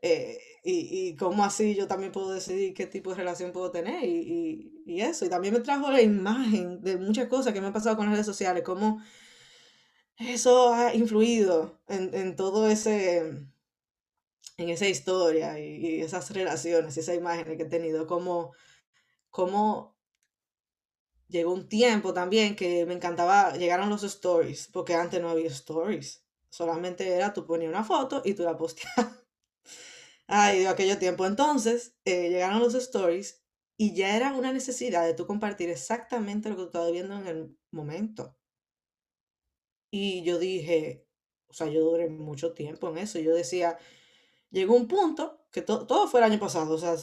Eh, y, y cómo así yo también puedo decidir qué tipo de relación puedo tener y, y, eso. Y también me trajo la imagen de muchas cosas que me han pasado con las redes sociales, cómo eso ha influido en, en todo ese, en esa historia y, esas relaciones y esas imágenes que he tenido, como, como llegó un tiempo también que me encantaba, llegaron los stories, porque antes no había stories, solamente era tú ponías una foto y tú la posteabas. Ay, de aquello tiempo. Entonces, eh, llegaron los stories y ya era una necesidad de tú compartir exactamente lo que tú estabas viendo en el momento. Y yo dije, o sea, yo duré mucho tiempo en eso. Yo decía, llegó un punto que todo fue el año pasado, o sea,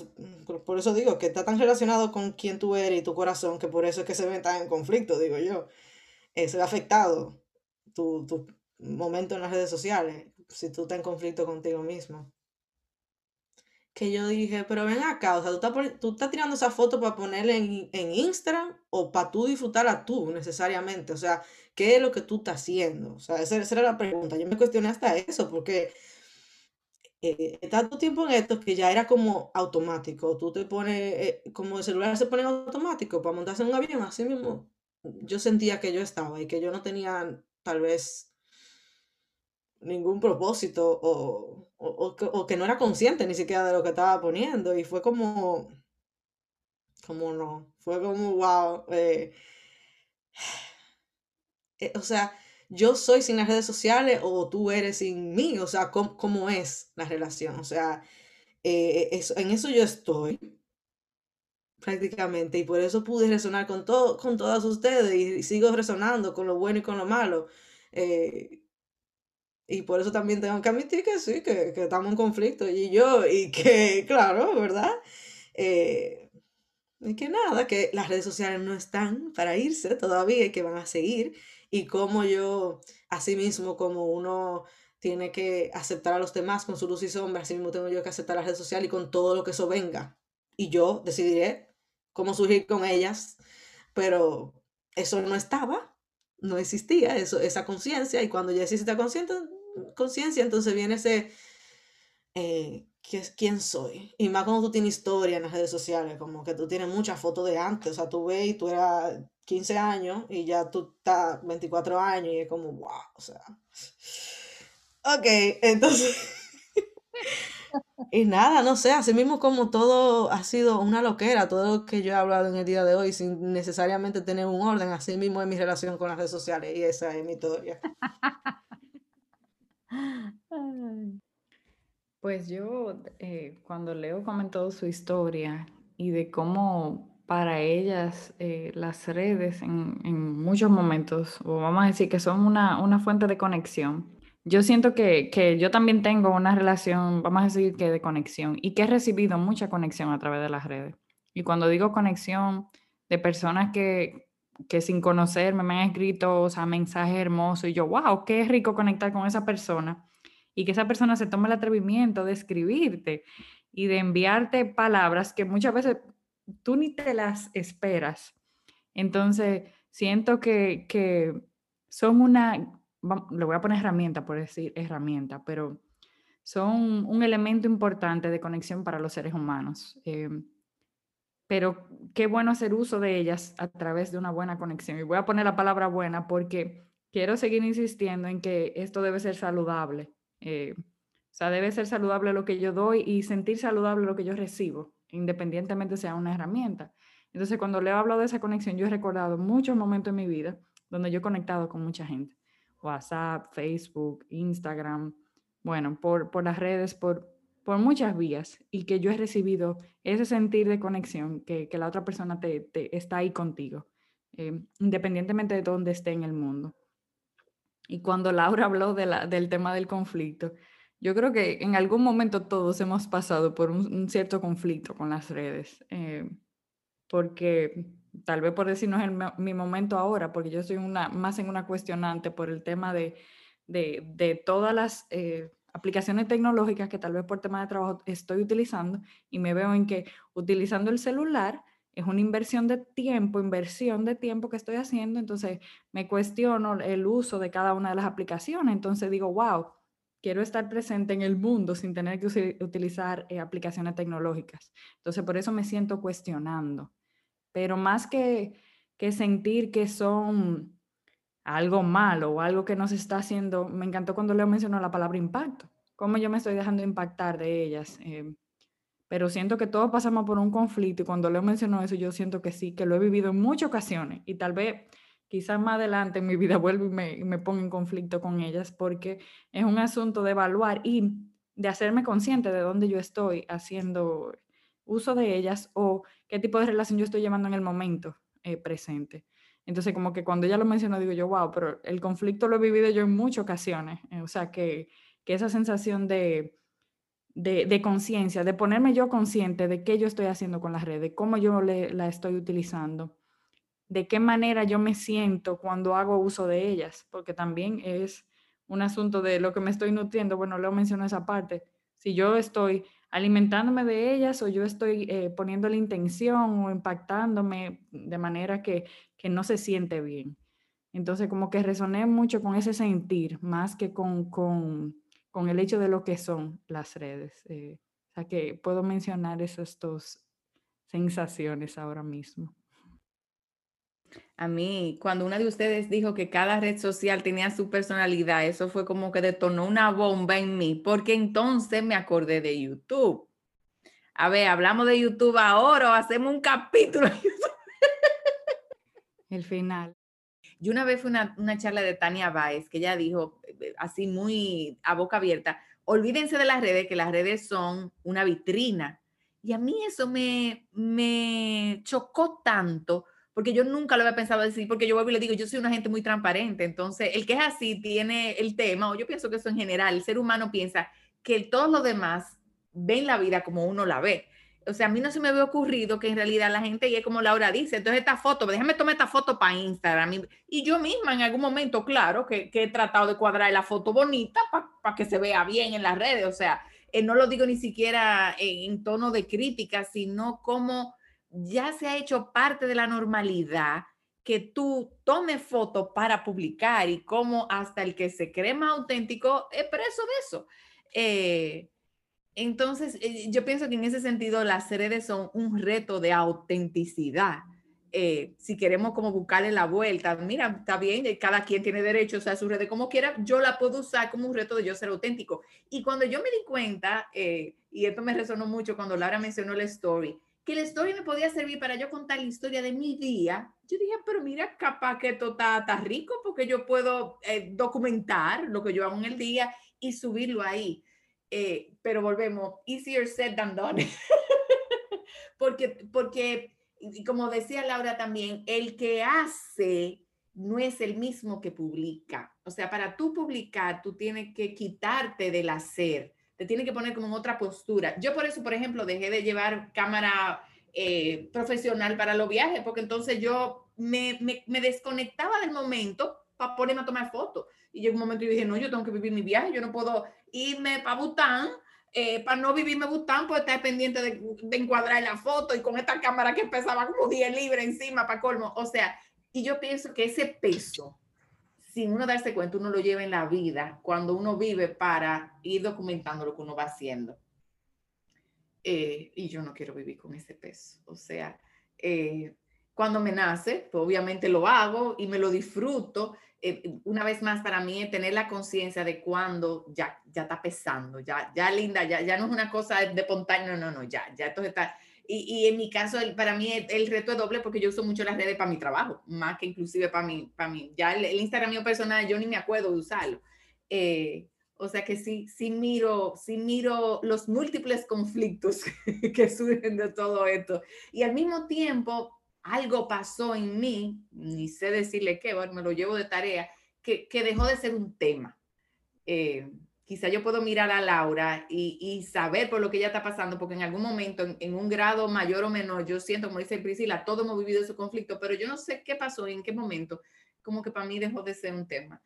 por eso digo que está tan relacionado con quién tú eres y tu corazón, que por eso es que se ven tan en conflicto, digo yo. Eh, se ha afectado tu, tu momento en las redes sociales, si tú estás en conflicto contigo mismo. Que yo dije, pero ven acá, o sea, tú estás, tú estás tirando esa foto para ponerla en, en Instagram o para tú disfrutarla tú necesariamente. O sea, ¿qué es lo que tú estás haciendo? O sea, esa, esa era la pregunta. Yo me cuestioné hasta eso, porque eh, tanto tiempo en esto que ya era como automático. Tú te pones, eh, como el celular se pone automático para montarse en un avión, así mismo yo sentía que yo estaba y que yo no tenía tal vez ningún propósito o, o, que, no era consciente ni siquiera de lo que estaba poniendo y fue como, como no, fue como, wow, eh, o sea, yo soy sin las redes sociales o tú eres sin mí, o sea, ¿cómo, es la relación? O sea, eh, en eso yo estoy prácticamente y por eso pude resonar con, todo, con todas ustedes y, sigo resonando con lo bueno y con lo malo. Eh, y por eso también tengo que admitir que sí, que, estamos en conflicto y yo, y que, claro, ¿verdad? Eh, y que nada, que las redes sociales no están para irse todavía y que van a seguir y cómo yo, así mismo, como uno tiene que aceptar a los demás con su luz y sombra, así mismo tengo yo que aceptar la red social y con todo lo que eso venga. Y yo decidiré cómo surgir con ellas, pero eso no estaba, no existía eso, esa conciencia, y cuando ya existe conciencia, entonces viene ese, eh, ¿quién soy? Y más cuando tú tienes historia en las redes sociales, como que tú tienes muchas fotos de antes, o sea, tú ves y tú eras 15 años y ya tú estás 24 años y es como, wow, o sea. Ok, entonces. y nada, no sé, así mismo como todo ha sido una loquera, todo lo que yo he hablado en el día de hoy sin necesariamente tener un orden, así mismo es mi relación con las redes sociales y esa es mi historia. Pues yo, eh, cuando Leo comentó su historia y de cómo para ellas eh, las redes en, muchos momentos, o vamos a decir que son una, fuente de conexión. Yo siento que, yo también tengo una relación, vamos a decir que de conexión, y que he recibido mucha conexión a través de las redes. Y cuando digo conexión de personas que, que sin conocerme me han escrito, o sea, mensajes hermosos, y yo, wow, qué rico conectar con esa persona, y que esa persona se tome el atrevimiento de escribirte y de enviarte palabras que muchas veces tú ni te las esperas. Entonces, siento que, son una, le voy a poner herramienta por decir herramienta, pero son un elemento importante de conexión para los seres humanos. Eh, pero qué bueno hacer uso de ellas a través de una buena conexión. Y voy a poner la palabra buena porque quiero seguir insistiendo en que esto debe ser saludable. Eh, o sea, debe ser saludable lo que yo doy y sentir saludable lo que yo recibo independientemente sea una herramienta. Entonces, cuando le he hablado de esa conexión, yo he recordado muchos momentos en mi vida donde yo he conectado con mucha gente. WhatsApp, Facebook, Instagram, bueno, por, por las redes, por, por muchas vías y que yo he recibido ese sentir de conexión, que, que la otra persona te, está ahí contigo, eh, independientemente de dónde esté en el mundo. Y cuando Laura habló del tema del conflicto, yo creo que en algún momento todos hemos pasado por un, cierto conflicto con las redes, eh, porque tal vez por decir no es mi momento ahora, porque yo una, más en una cuestionante por el tema de, de, todas las eh, aplicaciones tecnológicas que tal vez por tema de trabajo estoy utilizando y me veo en que utilizando el celular es una inversión de tiempo, inversión de tiempo que estoy haciendo, entonces me cuestiono el uso de cada una de las aplicaciones, entonces digo, wow, quiero estar presente en el mundo sin tener que utilizar eh, aplicaciones tecnológicas. Entonces, por eso me siento cuestionando. Pero más que, que sentir que son algo malo o algo que nos está haciendo, me encantó cuando Leo mencionó la palabra impacto, cómo yo me estoy dejando impactar de ellas. Eh, pero siento que todos pasamos por un conflicto y cuando Leo mencionó eso, yo siento que sí, que lo he vivido en muchas ocasiones y tal vez quizás más adelante en mi vida vuelvo y me, me pongo en conflicto con ellas porque es un asunto de evaluar y de hacerme consciente de dónde yo estoy haciendo uso de ellas o qué tipo de relación yo estoy llevando en el momento eh, presente. Entonces, como que cuando ella lo mencionó, digo yo, wow, pero el conflicto lo he vivido yo en muchas ocasiones. Eh, o sea, que, que esa sensación de, de, de conciencia, de ponerme yo consciente de qué yo estoy haciendo con las redes, cómo yo la estoy utilizando de qué manera yo me siento cuando hago uso de ellas, porque también es un asunto de lo que me estoy nutriendo. Bueno, Leo mencionó esa parte. Si yo estoy alimentándome de ellas o yo estoy eh, poniendo la intención o impactándome de manera que, no se siente bien. Entonces, como que resoné mucho con ese sentir, más que con, el hecho de lo que son las redes. Eh, o sea, que puedo mencionar esas dos sensaciones ahora mismo. A mí, cuando una de ustedes dijo que cada red social tenía su personalidad, eso fue como que detonó una bomba en mí, porque entonces me acordé de YouTube. A ver, hablamos de YouTube ahora o hacemos un capítulo. El final. Yo una vez fui una, una, charla de Tania Báez, que ella dijo, eh, así muy a boca abierta, olvídense de las redes, que las redes son una vitrina. Y a mí eso me, me chocó tanto, porque yo nunca lo había pensado decir, porque yo vuelvo y le digo, yo soy una gente muy transparente, entonces el que es así tiene el tema, o yo pienso que eso en general, el ser humano piensa que todos los demás ven la vida como uno la ve. O sea, a mí no se me había ocurrido que en realidad la gente, y es como Laura dice, entonces esta foto, déjame tomar esta foto para Instagram. Y, yo misma en algún momento, claro, que, he tratado de cuadrar la foto bonita para que se vea bien en las redes. O sea, eh, no lo digo ni siquiera en, en tono de crítica, sino como ya se ha hecho parte de la normalidad que tú tomes fotos para publicar y como hasta el que se cree más auténtico es preso de eso. Eh, entonces, eh, yo pienso que en ese sentido las redes son un reto de autenticidad. Eh, si queremos como buscarle la vuelta, mira, está bien, cada quien tiene derecho a usar su red como quiera, yo la puedo usar como un reto de yo ser auténtico. Y cuando yo me di cuenta, y esto me resonó mucho cuando Laura mencionó la story, que la historia me podía servir para yo contar la historia de mi día, yo dije, pero mira, capaz que esto está, rico porque yo puedo eh, documentar lo que yo hago en el día y subirlo ahí. Eh, pero volvemos, easier said than done. porque, porque, como decía Laura también, el que hace no es el mismo que publica. O sea, para tú publicar, tú tienes que quitarte del hacer te tiene que poner como en otra postura. Yo por eso, por ejemplo, dejé de llevar cámara eh, profesional para los viajes, porque entonces yo me, me, desconectaba del momento para ponerme a tomar fotos. Y llegó un momento y dije, no, yo tengo que vivir mi viaje, yo no puedo irme para Bután, eh, para no vivirme Bután, pues estar pendiente de, de, encuadrar la foto y con esta cámara que pesaba como 10 libras encima para colmo. O sea, y yo pienso que ese peso sin uno darse cuenta, uno lo lleva en la vida cuando uno vive para ir documentando lo que uno va haciendo. Eh, y yo no quiero vivir con ese peso. O sea, eh, cuando me nace, pues obviamente lo hago y me lo disfruto. Eh, una vez más, para mí es tener la conciencia de cuando ya, ya está pesando, ya, ya linda, ya, ya no es una cosa de espontáneo, no, no, ya, ya esto está y, en mi caso, para mí el, reto es doble porque yo uso mucho las redes para mi trabajo, más que inclusive para mí. Para mí. Ya el, Instagram mío personal, yo ni me acuerdo de usarlo. Eh, o sea que sí, sí miro, sí miro los múltiples conflictos que surgen de todo esto. Y al mismo tiempo, algo pasó en mí, ni sé decirle qué, bueno, me lo llevo de tarea, que, que dejó de ser un tema. Eh, quizá yo puedo mirar a Laura y, saber por lo que ella está pasando, porque en algún momento, en, un grado mayor o menor, yo siento, como dice Priscila, todos hemos vivido ese conflicto, pero yo no sé qué pasó y en qué momento, como que para mí dejó de ser un tema.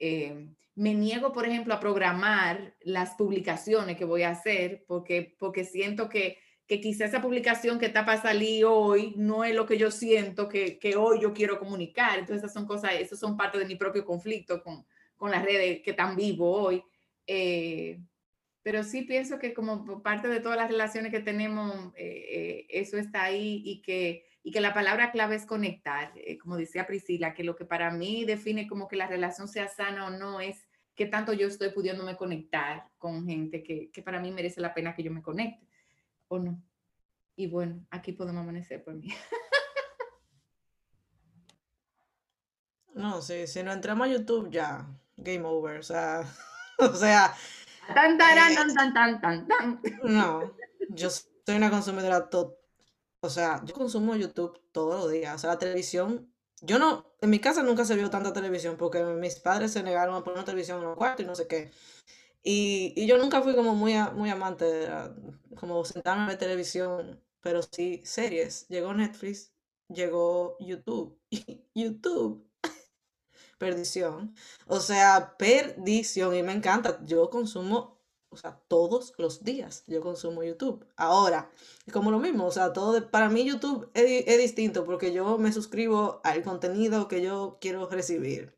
Eh, me niego, por ejemplo, a programar las publicaciones que voy a hacer, porque, porque siento que, que quizá esa publicación que está para salir hoy no es lo que yo siento que, que hoy yo quiero comunicar. Entonces, esas son cosas, esas son parte de mi propio conflicto con, con las redes que están vivo hoy Eh, pero sí pienso que como parte de todas las relaciones que tenemos, eh, eso está ahí y que, y que la palabra clave es conectar, como decía Priscila, que lo que para mí define como que la relación sea sana o no es qué tanto yo estoy pudiéndome conectar con gente que, que para mí merece la pena que yo me conecte o no. Y bueno, aquí podemos amanecer por mí. No, sí, si no entramos a YouTube ya, game over, o sea, o sea... Tan, tan, tan, tan, tan, tan. No, yo soy una consumidora, o sea, yo consumo YouTube todos los días, o sea, la televisión, yo no, en mi casa nunca se vio tanta televisión porque mis padres se negaron a poner una televisión en el cuarto y no sé qué. Y, y yo nunca fui como muy, muy amante de como sentarme a ver televisión, pero sí series. Llegó Netflix, llegó YouTube. YouTube perdición. O sea, perdición. Y me encanta. Yo consumo, o sea, todos los días yo consumo YouTube. Ahora, es como lo mismo. O sea, todo para mí YouTube es, es distinto porque yo me suscribo al contenido que yo quiero recibir.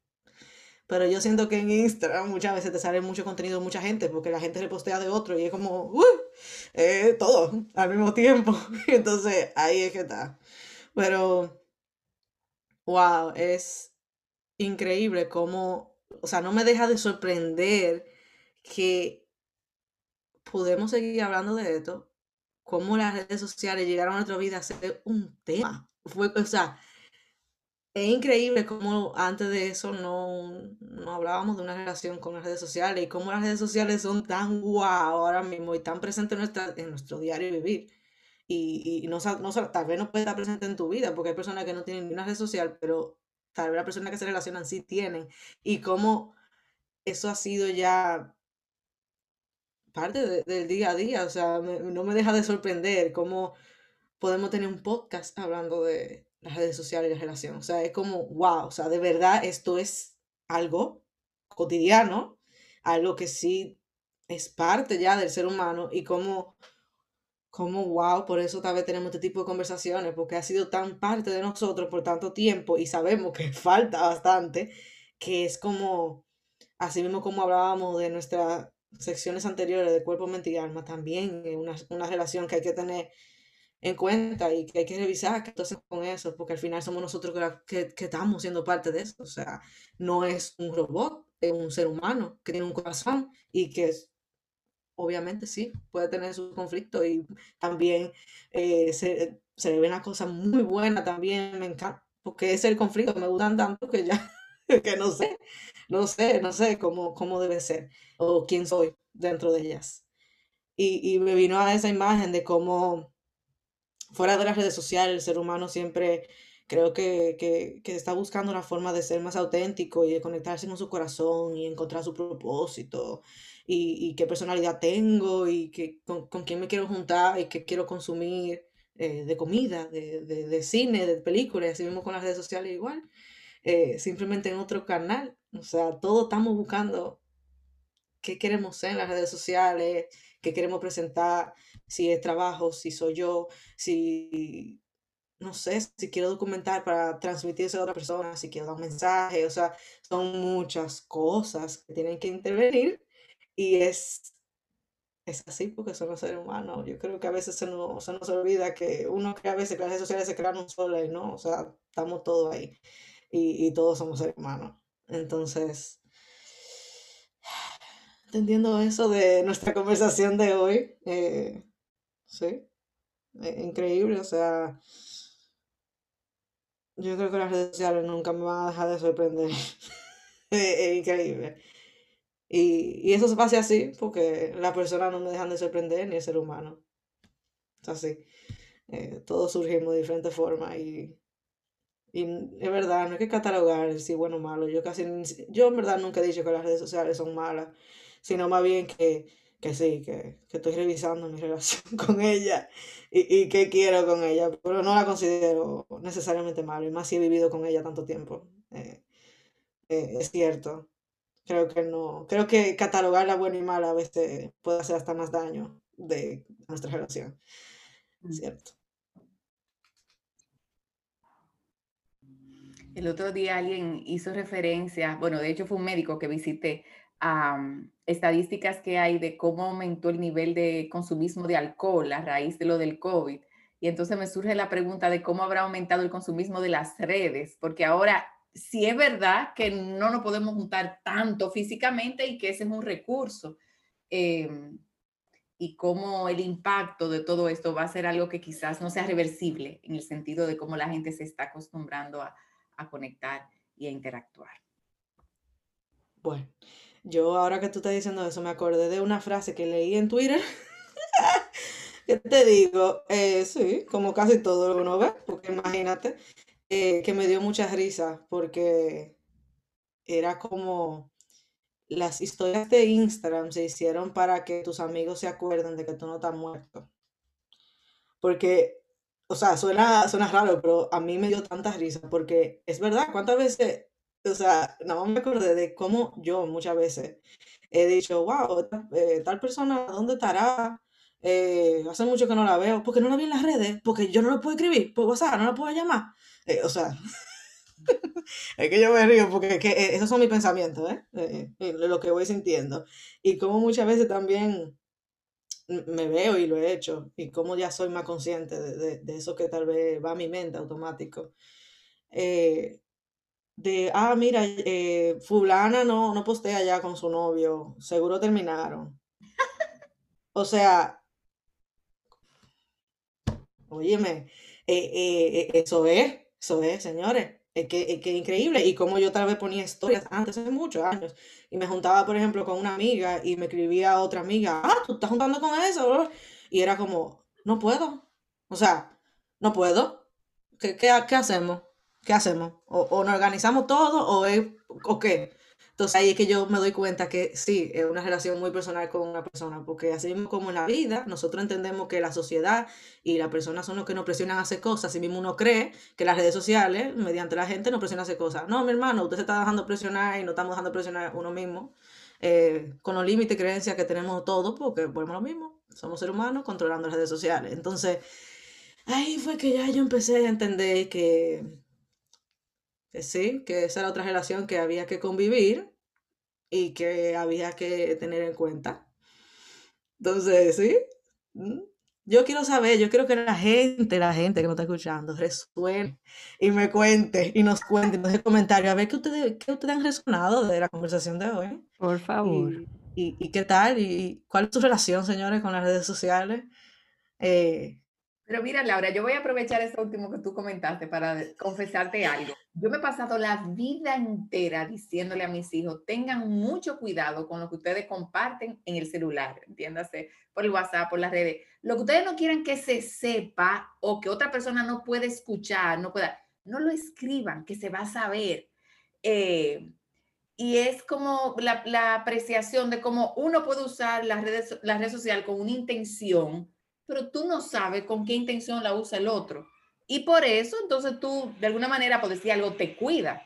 Pero yo siento que en Instagram muchas veces te sale mucho contenido de mucha gente porque la gente repostea de otro y es como, uh, todo al mismo tiempo. Entonces ahí es que está. Pero, wow, es increíble cómo, o sea, no me deja de sorprender que podemos seguir hablando de esto, cómo las redes sociales llegaron a nuestra vida a ser un tema. Fue, o sea, es increíble cómo antes de eso no, no hablábamos de una relación con las redes sociales y cómo las redes sociales son tan guau ahora mismo y tan presentes en, nuestra, en nuestro diario vivir. Y, y no, no, tal vez no puede estar presente en tu vida porque hay personas que no tienen ni una red social, pero tal vez las personas que se relacionan sí tienen, y cómo eso ha sido ya parte del día a día, o sea, no me deja de sorprender cómo podemos tener un podcast hablando de las redes sociales y la relación, o sea, es como, wow, o sea, de verdad esto es algo cotidiano, algo que sí es parte ya del ser humano y cómo como, wow, por eso tal vez tenemos este tipo de conversaciones, porque ha sido tan parte de nosotros por tanto tiempo y sabemos que falta bastante, que es como, así mismo como hablábamos de nuestras secciones anteriores de cuerpo, mente y alma, también es una, una relación que hay que tener en cuenta y que hay que revisar qué hacemos con eso, porque al final somos nosotros que, que, estamos siendo parte de eso. O sea, no es un robot, es un ser humano que tiene un corazón y que obviamente sí, puede tener su conflicto y también eh, se, se, le ve una cosa muy buena también, me encanta, porque es el conflicto, me gustan tanto que ya, que no sé, no sé, no sé cómo, cómo debe ser o quién soy dentro de ellas. Y, y me vino a esa imagen de cómo fuera de las redes sociales el ser humano siempre creo que, que, está buscando una forma de ser más auténtico y de conectarse con su corazón y encontrar su propósito y, qué personalidad tengo y que, con, quién me quiero juntar y qué quiero consumir eh, de comida, de, de, cine, de películas, así mismo con las redes sociales igual, eh, simplemente en otro canal. O sea, todos estamos buscando qué queremos ser en las redes sociales, qué queremos presentar, si es trabajo, si soy yo, si no sé, si quiero documentar para transmitirse a otra persona, si quiero dar un mensaje, o sea, son muchas cosas que tienen que intervenir y es, es así porque somos seres humanos. Yo creo que a veces se nos, se nos olvida que uno cree a veces que las redes sociales se crean un solo y no, o sea, estamos todos ahí y, y todos somos seres humanos. Entonces, entendiendo eso de nuestra conversación de hoy, eh, sí, e, increíble, o sea, yo creo que las redes sociales nunca me van a dejar de sorprender. es increíble. Y, y eso se pasa así porque las personas no me dejan de sorprender ni el ser humano. Es así. Eh, todos surgimos de diferentes formas y, y es verdad, no hay que catalogar si bueno o malo. Yo casi, yo en verdad nunca he dicho que las redes sociales son malas, sino más bien que, que sí, que, que estoy revisando mi relación con ella y, y qué quiero con ella, pero no la considero necesariamente mala, y más si he vivido con ella tanto tiempo. Eh, eh, es cierto. Creo que no, creo que catalogarla buena y mala a veces puede hacer hasta más daño de nuestra relación. Mm. Cierto. El otro día alguien hizo referencia, bueno, de hecho fue un médico que visité a, estadísticas que hay de cómo aumentó el nivel de consumismo de alcohol a raíz de lo del COVID. Y entonces me surge la pregunta de cómo habrá aumentado el consumismo de las redes, porque ahora sí es verdad que no nos podemos juntar tanto físicamente y que ese es un recurso. Em, y cómo el impacto de todo esto va a ser algo que quizás no sea reversible en el sentido de cómo la gente se está acostumbrando a, a conectar y a interactuar. Bueno, yo ahora que tú estás diciendo eso, me acordé de una frase que leí en Twitter. ¿Qué te digo? Eh, sí, como casi todo lo que uno ve, porque imagínate, eh, que me dio mucha risa, porque era como las historias de Instagram se hicieron para que tus amigos se acuerden de que tú no estás muerto. Porque, o sea, suena, suena raro, pero a mí me dio tanta risa, porque es verdad, ¿cuántas veces o sea, nada más me acordé de cómo yo muchas veces he dicho, wow, eh, tal persona, ¿dónde estará? Eh, hace mucho que no la veo, porque no la vi en las redes, porque yo no la puedo escribir por WhatsApp, no la puedo llamar. Eh, o sea, es que yo me río porque esos son mis pensamientos, ¿eh? lo que voy sintiendo. Y como muchas veces también me veo y lo he hecho, y como ya soy más consciente de, de, eso que tal vez va a mi mente automático. Eh, de, ah, mira, eh, fulana no, no postea ya con su novio, seguro terminaron. O sea, óyeme, eh, eh, eso es, eso es, señores. Es que, es que increíble. Y como yo tal vez ponía historias antes, hace muchos años, y me juntaba, por ejemplo, con una amiga y me escribía a otra amiga, ah, tú estás juntando con eso, y era como, no puedo. O sea, no puedo. ¿Qué, qué, qué hacemos? ¿Qué hacemos? O, nos organizamos todo o, es, o qué. Entonces ahí es que yo me doy cuenta que sí, es una relación muy personal con una persona, porque así mismo como en la vida, nosotros entendemos que la sociedad y las personas son los que nos presionan a hacer cosas, así mismo uno cree que las redes sociales, mediante la gente, nos presionan a hacer cosas. No, mi hermano, usted se está dejando presionar y no estamos dejando presionar uno mismo, eh, con los límites y creencias que tenemos todos, porque ponemos lo mismo, somos seres humanos controlando las redes sociales. Entonces, ahí fue que ya yo empecé a entender que sí, que esa era otra relación que había que convivir y que había que tener en cuenta. Entonces, sí, mm, yo quiero saber, yo quiero que la gente, la gente que nos está escuchando, resuene y me cuente y nos cuente, nos dé comentarios a ver qué ustedes, qué ustedes han resonado de la conversación de hoy. Por favor. Y, y, qué tal, y cuál es tu relación, señores, con las redes sociales. Eh, pero mira, Laura, yo voy a aprovechar eso último que tú comentaste para confesarte algo. Yo me he pasado la vida entera diciéndole a mis hijos, tengan mucho cuidado con lo que ustedes comparten en el celular, entiéndase, por el WhatsApp, por las redes. Lo que ustedes no quieran que se sepa o que otra persona no pueda escuchar, no pueda, no lo escriban, que se va a saber. Eh, y es como la, la, apreciación de cómo uno puede usar las redes, las redes sociales con una intención pero tú no sabes con qué intención la usa el otro. Y por eso, entonces tú, de alguna manera, por decir algo, te cuida.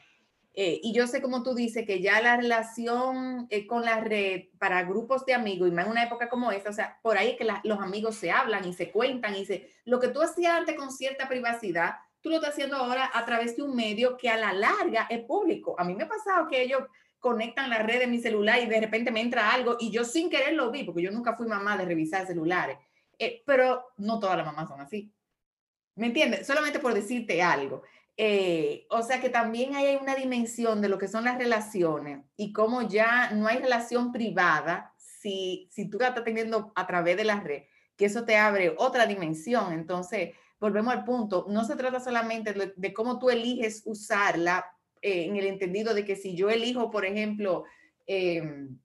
Eh, y yo sé, como tú dices, que ya la relación eh, con la red para grupos de amigos, y más en una época como esta, o sea, por ahí es que los amigos se hablan y se cuentan y se, lo que tú hacías antes con cierta privacidad, tú lo estás haciendo ahora a través de un medio que a la larga es público. A mí me ha pasado que ellos conectan la red de mi celular y de repente me entra algo y yo sin querer lo vi, porque yo nunca fui mamá de revisar celulares. Eh, pero no todas las mamás son así. ¿Me entiendes? Solamente por decirte algo. Eh, o sea que también hay una dimensión de lo que son las relaciones y cómo ya no hay relación privada si, si tú la estás teniendo a través de la red, que eso te abre otra dimensión. Entonces, volvemos al punto, no se trata solamente de, cómo tú eliges usarla eh, en el entendido de que si yo elijo, por ejemplo, em,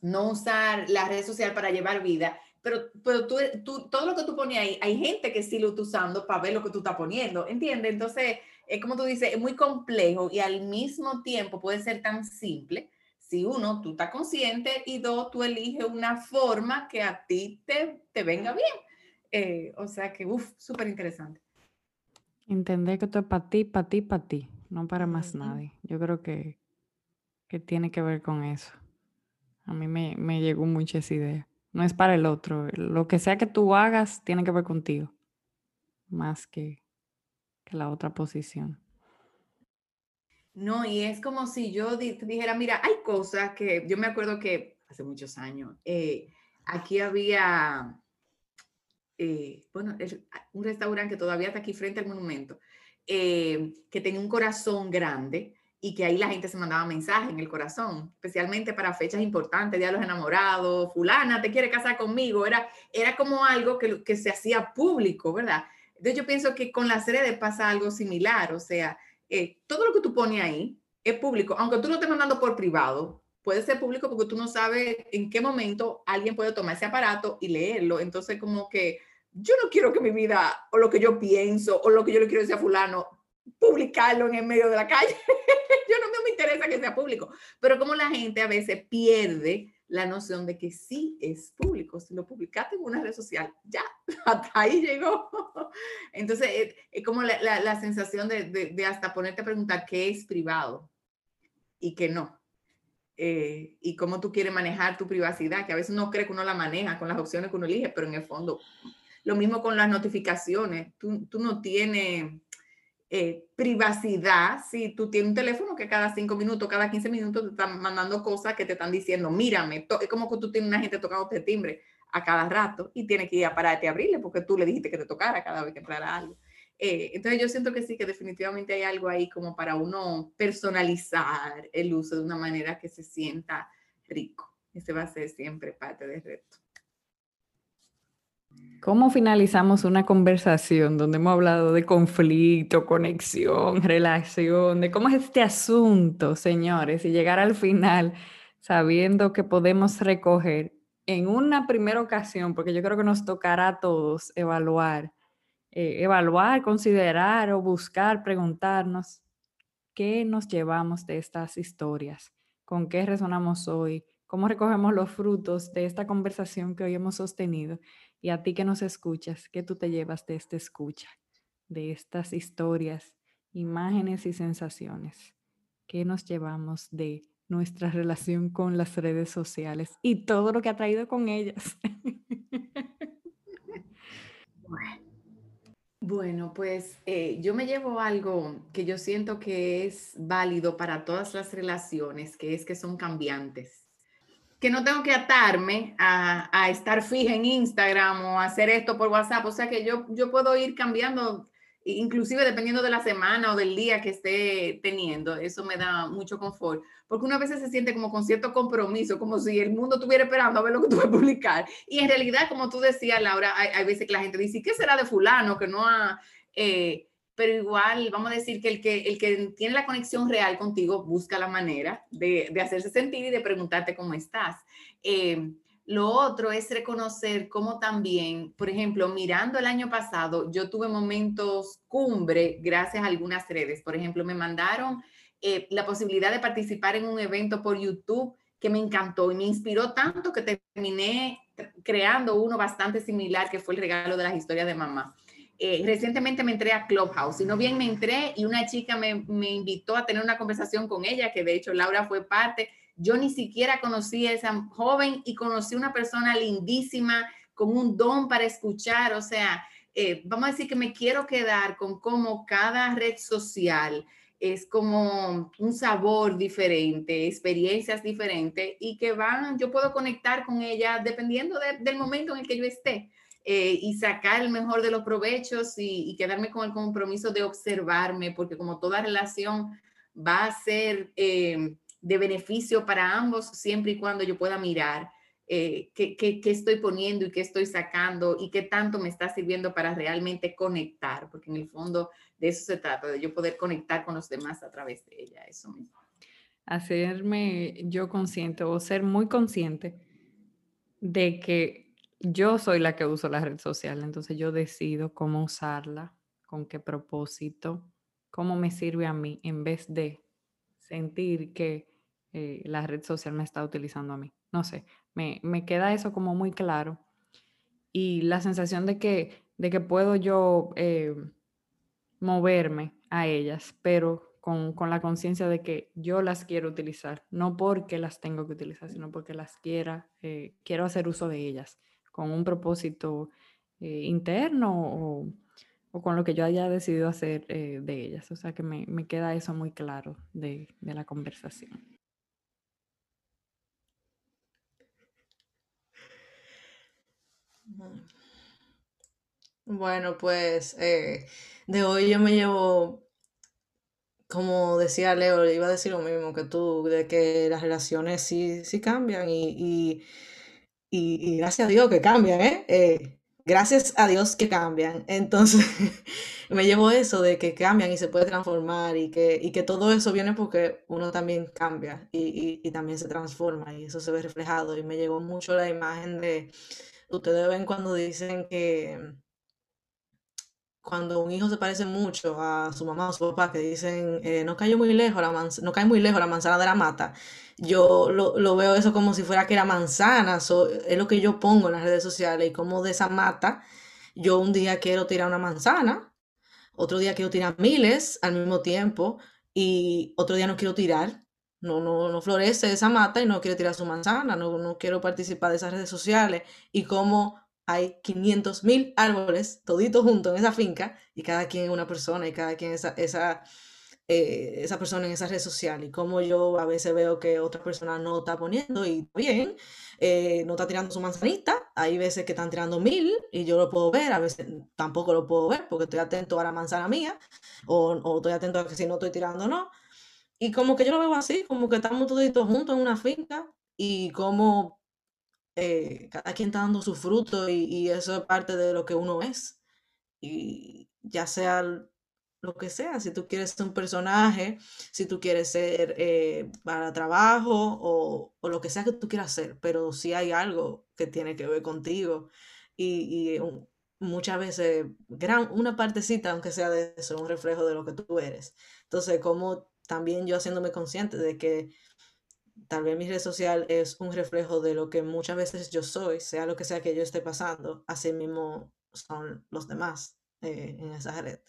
no usar la red social para llevar vida, pero, pero tú, tú, todo lo que tú pones ahí, hay gente que sí lo está usando para ver lo que tú estás poniendo, ¿entiendes? Entonces, es como tú dices, es muy complejo y al mismo tiempo puede ser tan simple si uno, tú estás consciente y dos, tú eliges una forma que a ti te, te venga bien. Eh, o sea que, uff, súper interesante. Entender que esto es para ti, para ti, para ti, no para más nadie. Yo creo que, que tiene que ver con eso. A mí me, me llegó mucho esa idea no es para el otro. Lo que sea que tú hagas tiene que ver contigo, más que, que la otra posición. No, y es como si yo dijera, mira, hay cosas que yo me acuerdo que hace muchos años. Eh, aquí había, eh, bueno, un restaurante que todavía está aquí frente al monumento, eh, que tenía un corazón grande y que ahí la gente se mandaba mensajes en el corazón, especialmente para fechas importantes, Día de los Enamorados, fulana, te quiere casar conmigo, era, era como algo que, que se hacía público, ¿verdad? Entonces yo pienso que con las redes pasa algo similar, o sea, eh, todo lo que tú pones ahí es público, aunque tú lo estés mandando por privado, puede ser público porque tú no sabes en qué momento alguien puede tomar ese aparato y leerlo. Entonces, como que yo no quiero que mi vida o lo que yo pienso o lo que yo le quiero decir a fulano, publicarlo en el medio de la calle. yo no me interesa que sea público, pero como la gente a veces pierde la noción de que sí es público. Si lo publicaste en una red social, ya, hasta ahí llegó. Entonces, es, como la, sensación de, de, hasta ponerte a preguntar qué es privado y qué no. Eh, y cómo tú quieres manejar tu privacidad, que a veces uno cree que uno la maneja con las opciones que uno elige, pero en el fondo, lo mismo con las notificaciones. Tú, tú no tienes eh, privacidad si tú tienes un teléfono que cada cinco minutos, cada 15 minutos te están mandando cosas que te están diciendo, mírame, es como que tú tienes una gente tocando este timbre a cada rato y tienes que ir a pararte a abrirle porque tú le dijiste que te tocara cada vez que entrara algo. Eh, entonces yo siento que sí, que definitivamente hay algo ahí como para uno personalizar el uso de una manera que se sienta rico. Ese va a ser siempre parte del reto. ¿Cómo finalizamos una conversación donde hemos hablado de conflicto, conexión, relación, de cómo es este asunto, señores, y llegar al final sabiendo que podemos recoger en una primera ocasión, porque yo creo que nos tocará a todos evaluar, eh, evaluar, considerar o buscar, preguntarnos qué nos llevamos de estas historias, con qué resonamos hoy, cómo recogemos los frutos de esta conversación que hoy hemos sostenido y a ti que nos escuchas, ¿qué tú te llevas de esta escucha, de estas historias, imágenes y sensaciones? ¿Qué nos llevamos de nuestra relación con las redes sociales y todo lo que ha traído con ellas? Bueno, pues eh, yo me llevo algo que yo siento que es válido para todas las relaciones, que es que son cambiantes que no tengo que atarme a, estar fija en Instagram o hacer esto por WhatsApp. O sea que yo, yo puedo ir cambiando, inclusive dependiendo de la semana o del día que esté teniendo. Eso me da mucho confort. Porque una vez se siente como con cierto compromiso, como si el mundo estuviera esperando a ver lo que tú vas a publicar. Y en realidad, como tú decías, Laura, hay, hay veces que la gente dice, ¿qué será de fulano que no ha... Eh, pero igual vamos a decir que el que, el que tiene la conexión real contigo busca la manera de, de hacerse sentir y de preguntarte cómo estás. Eh, lo otro es reconocer cómo también, por ejemplo, mirando el año pasado, yo tuve momentos cumbre gracias a algunas redes. Por ejemplo, me mandaron eh, la posibilidad de participar en un evento por YouTube que me encantó y me inspiró tanto que terminé creando uno bastante similar que fue el regalo de las historias de mamá. Eh, recientemente me entré a Clubhouse, y no bien me entré y una chica me, invitó a tener una conversación con ella, que de hecho Laura fue parte. Yo ni siquiera conocí a esa joven y conocí una persona lindísima con un don para escuchar. O sea, eh, vamos a decir que me quiero quedar con cómo cada red social es como un sabor diferente, experiencias diferentes y que van, yo puedo conectar con ella dependiendo del momento en el que yo esté. Eh, y sacar el mejor de los provechos y, quedarme con el compromiso de observarme, porque como toda relación va a ser eh, de beneficio para ambos siempre y cuando yo pueda mirar eh, qué, qué, qué, estoy poniendo y qué estoy sacando y qué tanto me está sirviendo para realmente conectar, porque en el fondo de eso se trata, de yo poder conectar con los demás a través de ella, eso mismo. Hacerme yo consciente o ser muy consciente de que yo soy la que uso la red social, entonces yo decido cómo usarla, con qué propósito, cómo me sirve a mí, en vez de sentir que eh, la red social me está utilizando a mí. No sé, me, queda eso como muy claro. Y la sensación de que, de que puedo yo eh, moverme a ellas, pero con, la conciencia de que yo las quiero utilizar, no porque las tengo que utilizar, sino porque las quiera, eh, quiero hacer uso de ellas con un propósito eh, interno o, o, con lo que yo haya decidido hacer eh, de ellas. O sea que me, me queda eso muy claro de, de la conversación. Bueno, pues eh, de hoy yo me llevo, como decía Leo, iba a decir lo mismo que tú, de que las relaciones sí, sí cambian y gracias a Dios que cambian, ¿eh? eh gracias a Dios que cambian. Entonces, me llevo eso de que cambian y se puede transformar y que, y que todo eso viene porque uno también cambia y, y, también se transforma y eso se ve reflejado. Y me llegó mucho la imagen de, ustedes ven cuando dicen que cuando un hijo se parece mucho a su mamá o su papá, que dicen, eh, no cayó muy lejos la no cae muy lejos la manzana de la mata, yo lo, veo eso como si fuera que era manzana, es lo que yo pongo en las redes sociales y como de esa mata, yo un día quiero tirar una manzana, otro día quiero tirar miles al mismo tiempo y otro día no quiero tirar. No, no, no florece esa mata y no quiero tirar su manzana, no, no quiero participar de esas redes sociales y como hay 500 mil árboles toditos juntos en esa finca y cada quien una persona y cada quien es esa, esa, eh, esa persona en esa red social y como yo a veces veo que otra persona no está poniendo y bien, eh, no está tirando su manzanita, hay veces que están tirando mil y yo lo puedo ver, a veces tampoco lo puedo ver porque estoy atento a la manzana mía o, o estoy atento a que si no estoy tirando no. Y como que yo lo veo así, como que estamos toditos juntos en una finca y como eh, cada quien está dando su fruto y, eso es parte de lo que uno es. Y ya sea lo que sea, si tú quieres ser un personaje, si tú quieres ser eh, para trabajo o, lo que sea que tú quieras hacer, pero si hay algo que tiene que ver contigo y, muchas veces gran, una partecita, aunque sea de eso, un reflejo de lo que tú eres. Entonces, como también yo haciéndome consciente de que tal vez mi red social es un reflejo de lo que muchas veces yo soy, sea lo que sea que yo esté pasando, así mismo son los demás eh, en esa red.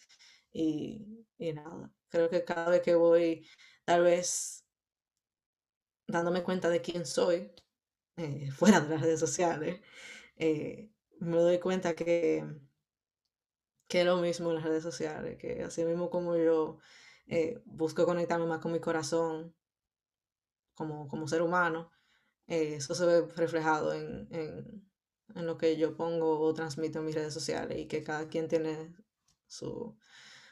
Y, nada, creo que cada vez que voy, tal vez dándome cuenta de quién soy, eh, fuera de las redes sociales, eh, me doy cuenta que, que es lo mismo en las redes sociales, que así mismo como yo busco conectarme más con mi corazón, como, como ser humano, eh, eso se ve reflejado en, en, en, lo que yo pongo o transmito en mis redes sociales y que cada quien tiene su,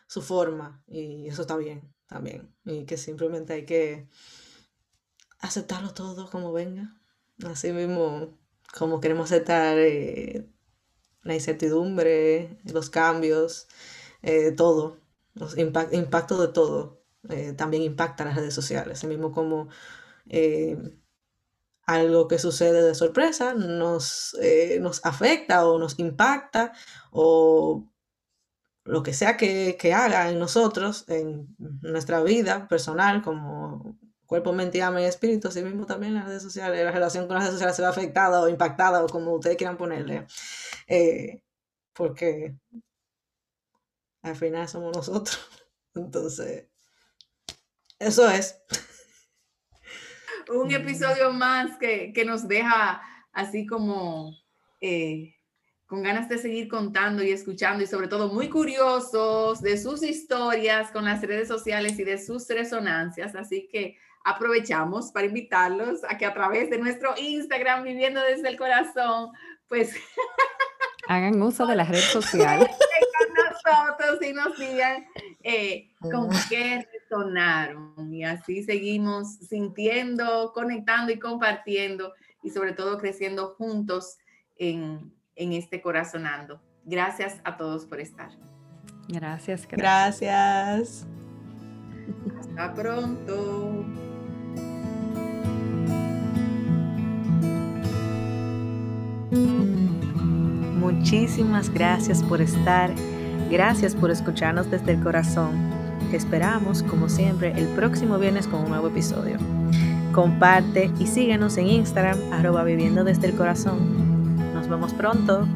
su forma y eso está bien también y que simplemente hay que aceptarlo todo como venga, así mismo como queremos aceptar eh, la incertidumbre, los cambios, eh, todo, los impactos de todo. también impacta las redes sociales, así mismo como eh, algo que sucede de sorpresa nos, eh, nos afecta o nos impacta o lo que sea que, haga en nosotros, en nuestra vida personal, como cuerpo, mente, y espíritu, así mismo también las redes sociales, la relación con las redes sociales se ve afectada o impactada o como ustedes quieran ponerle, eh, porque al final somos nosotros. Entonces, eso es un episodio más que, nos deja así como eh, con ganas de seguir contando y escuchando y sobre todo muy curiosos de sus historias con las redes sociales y de sus resonancias. Así que aprovechamos para invitarlos a que a través de nuestro Instagram, viviendo desde el corazón, pues hagan uso de la red social. nosotros y nos digan eh, con qué resonaron. Y así seguimos sintiendo, conectando y compartiendo y sobre todo creciendo juntos en, en este corazonando. Gracias a todos por estar. Gracias. Gracias. Hasta pronto. Muchísimas gracias por estar. Gracias por escucharnos desde el corazón. Esperamos, como siempre, el próximo viernes con un nuevo episodio. Comparte y síguenos en Instagram, arroba viviendo desde el corazón. Nos vemos pronto.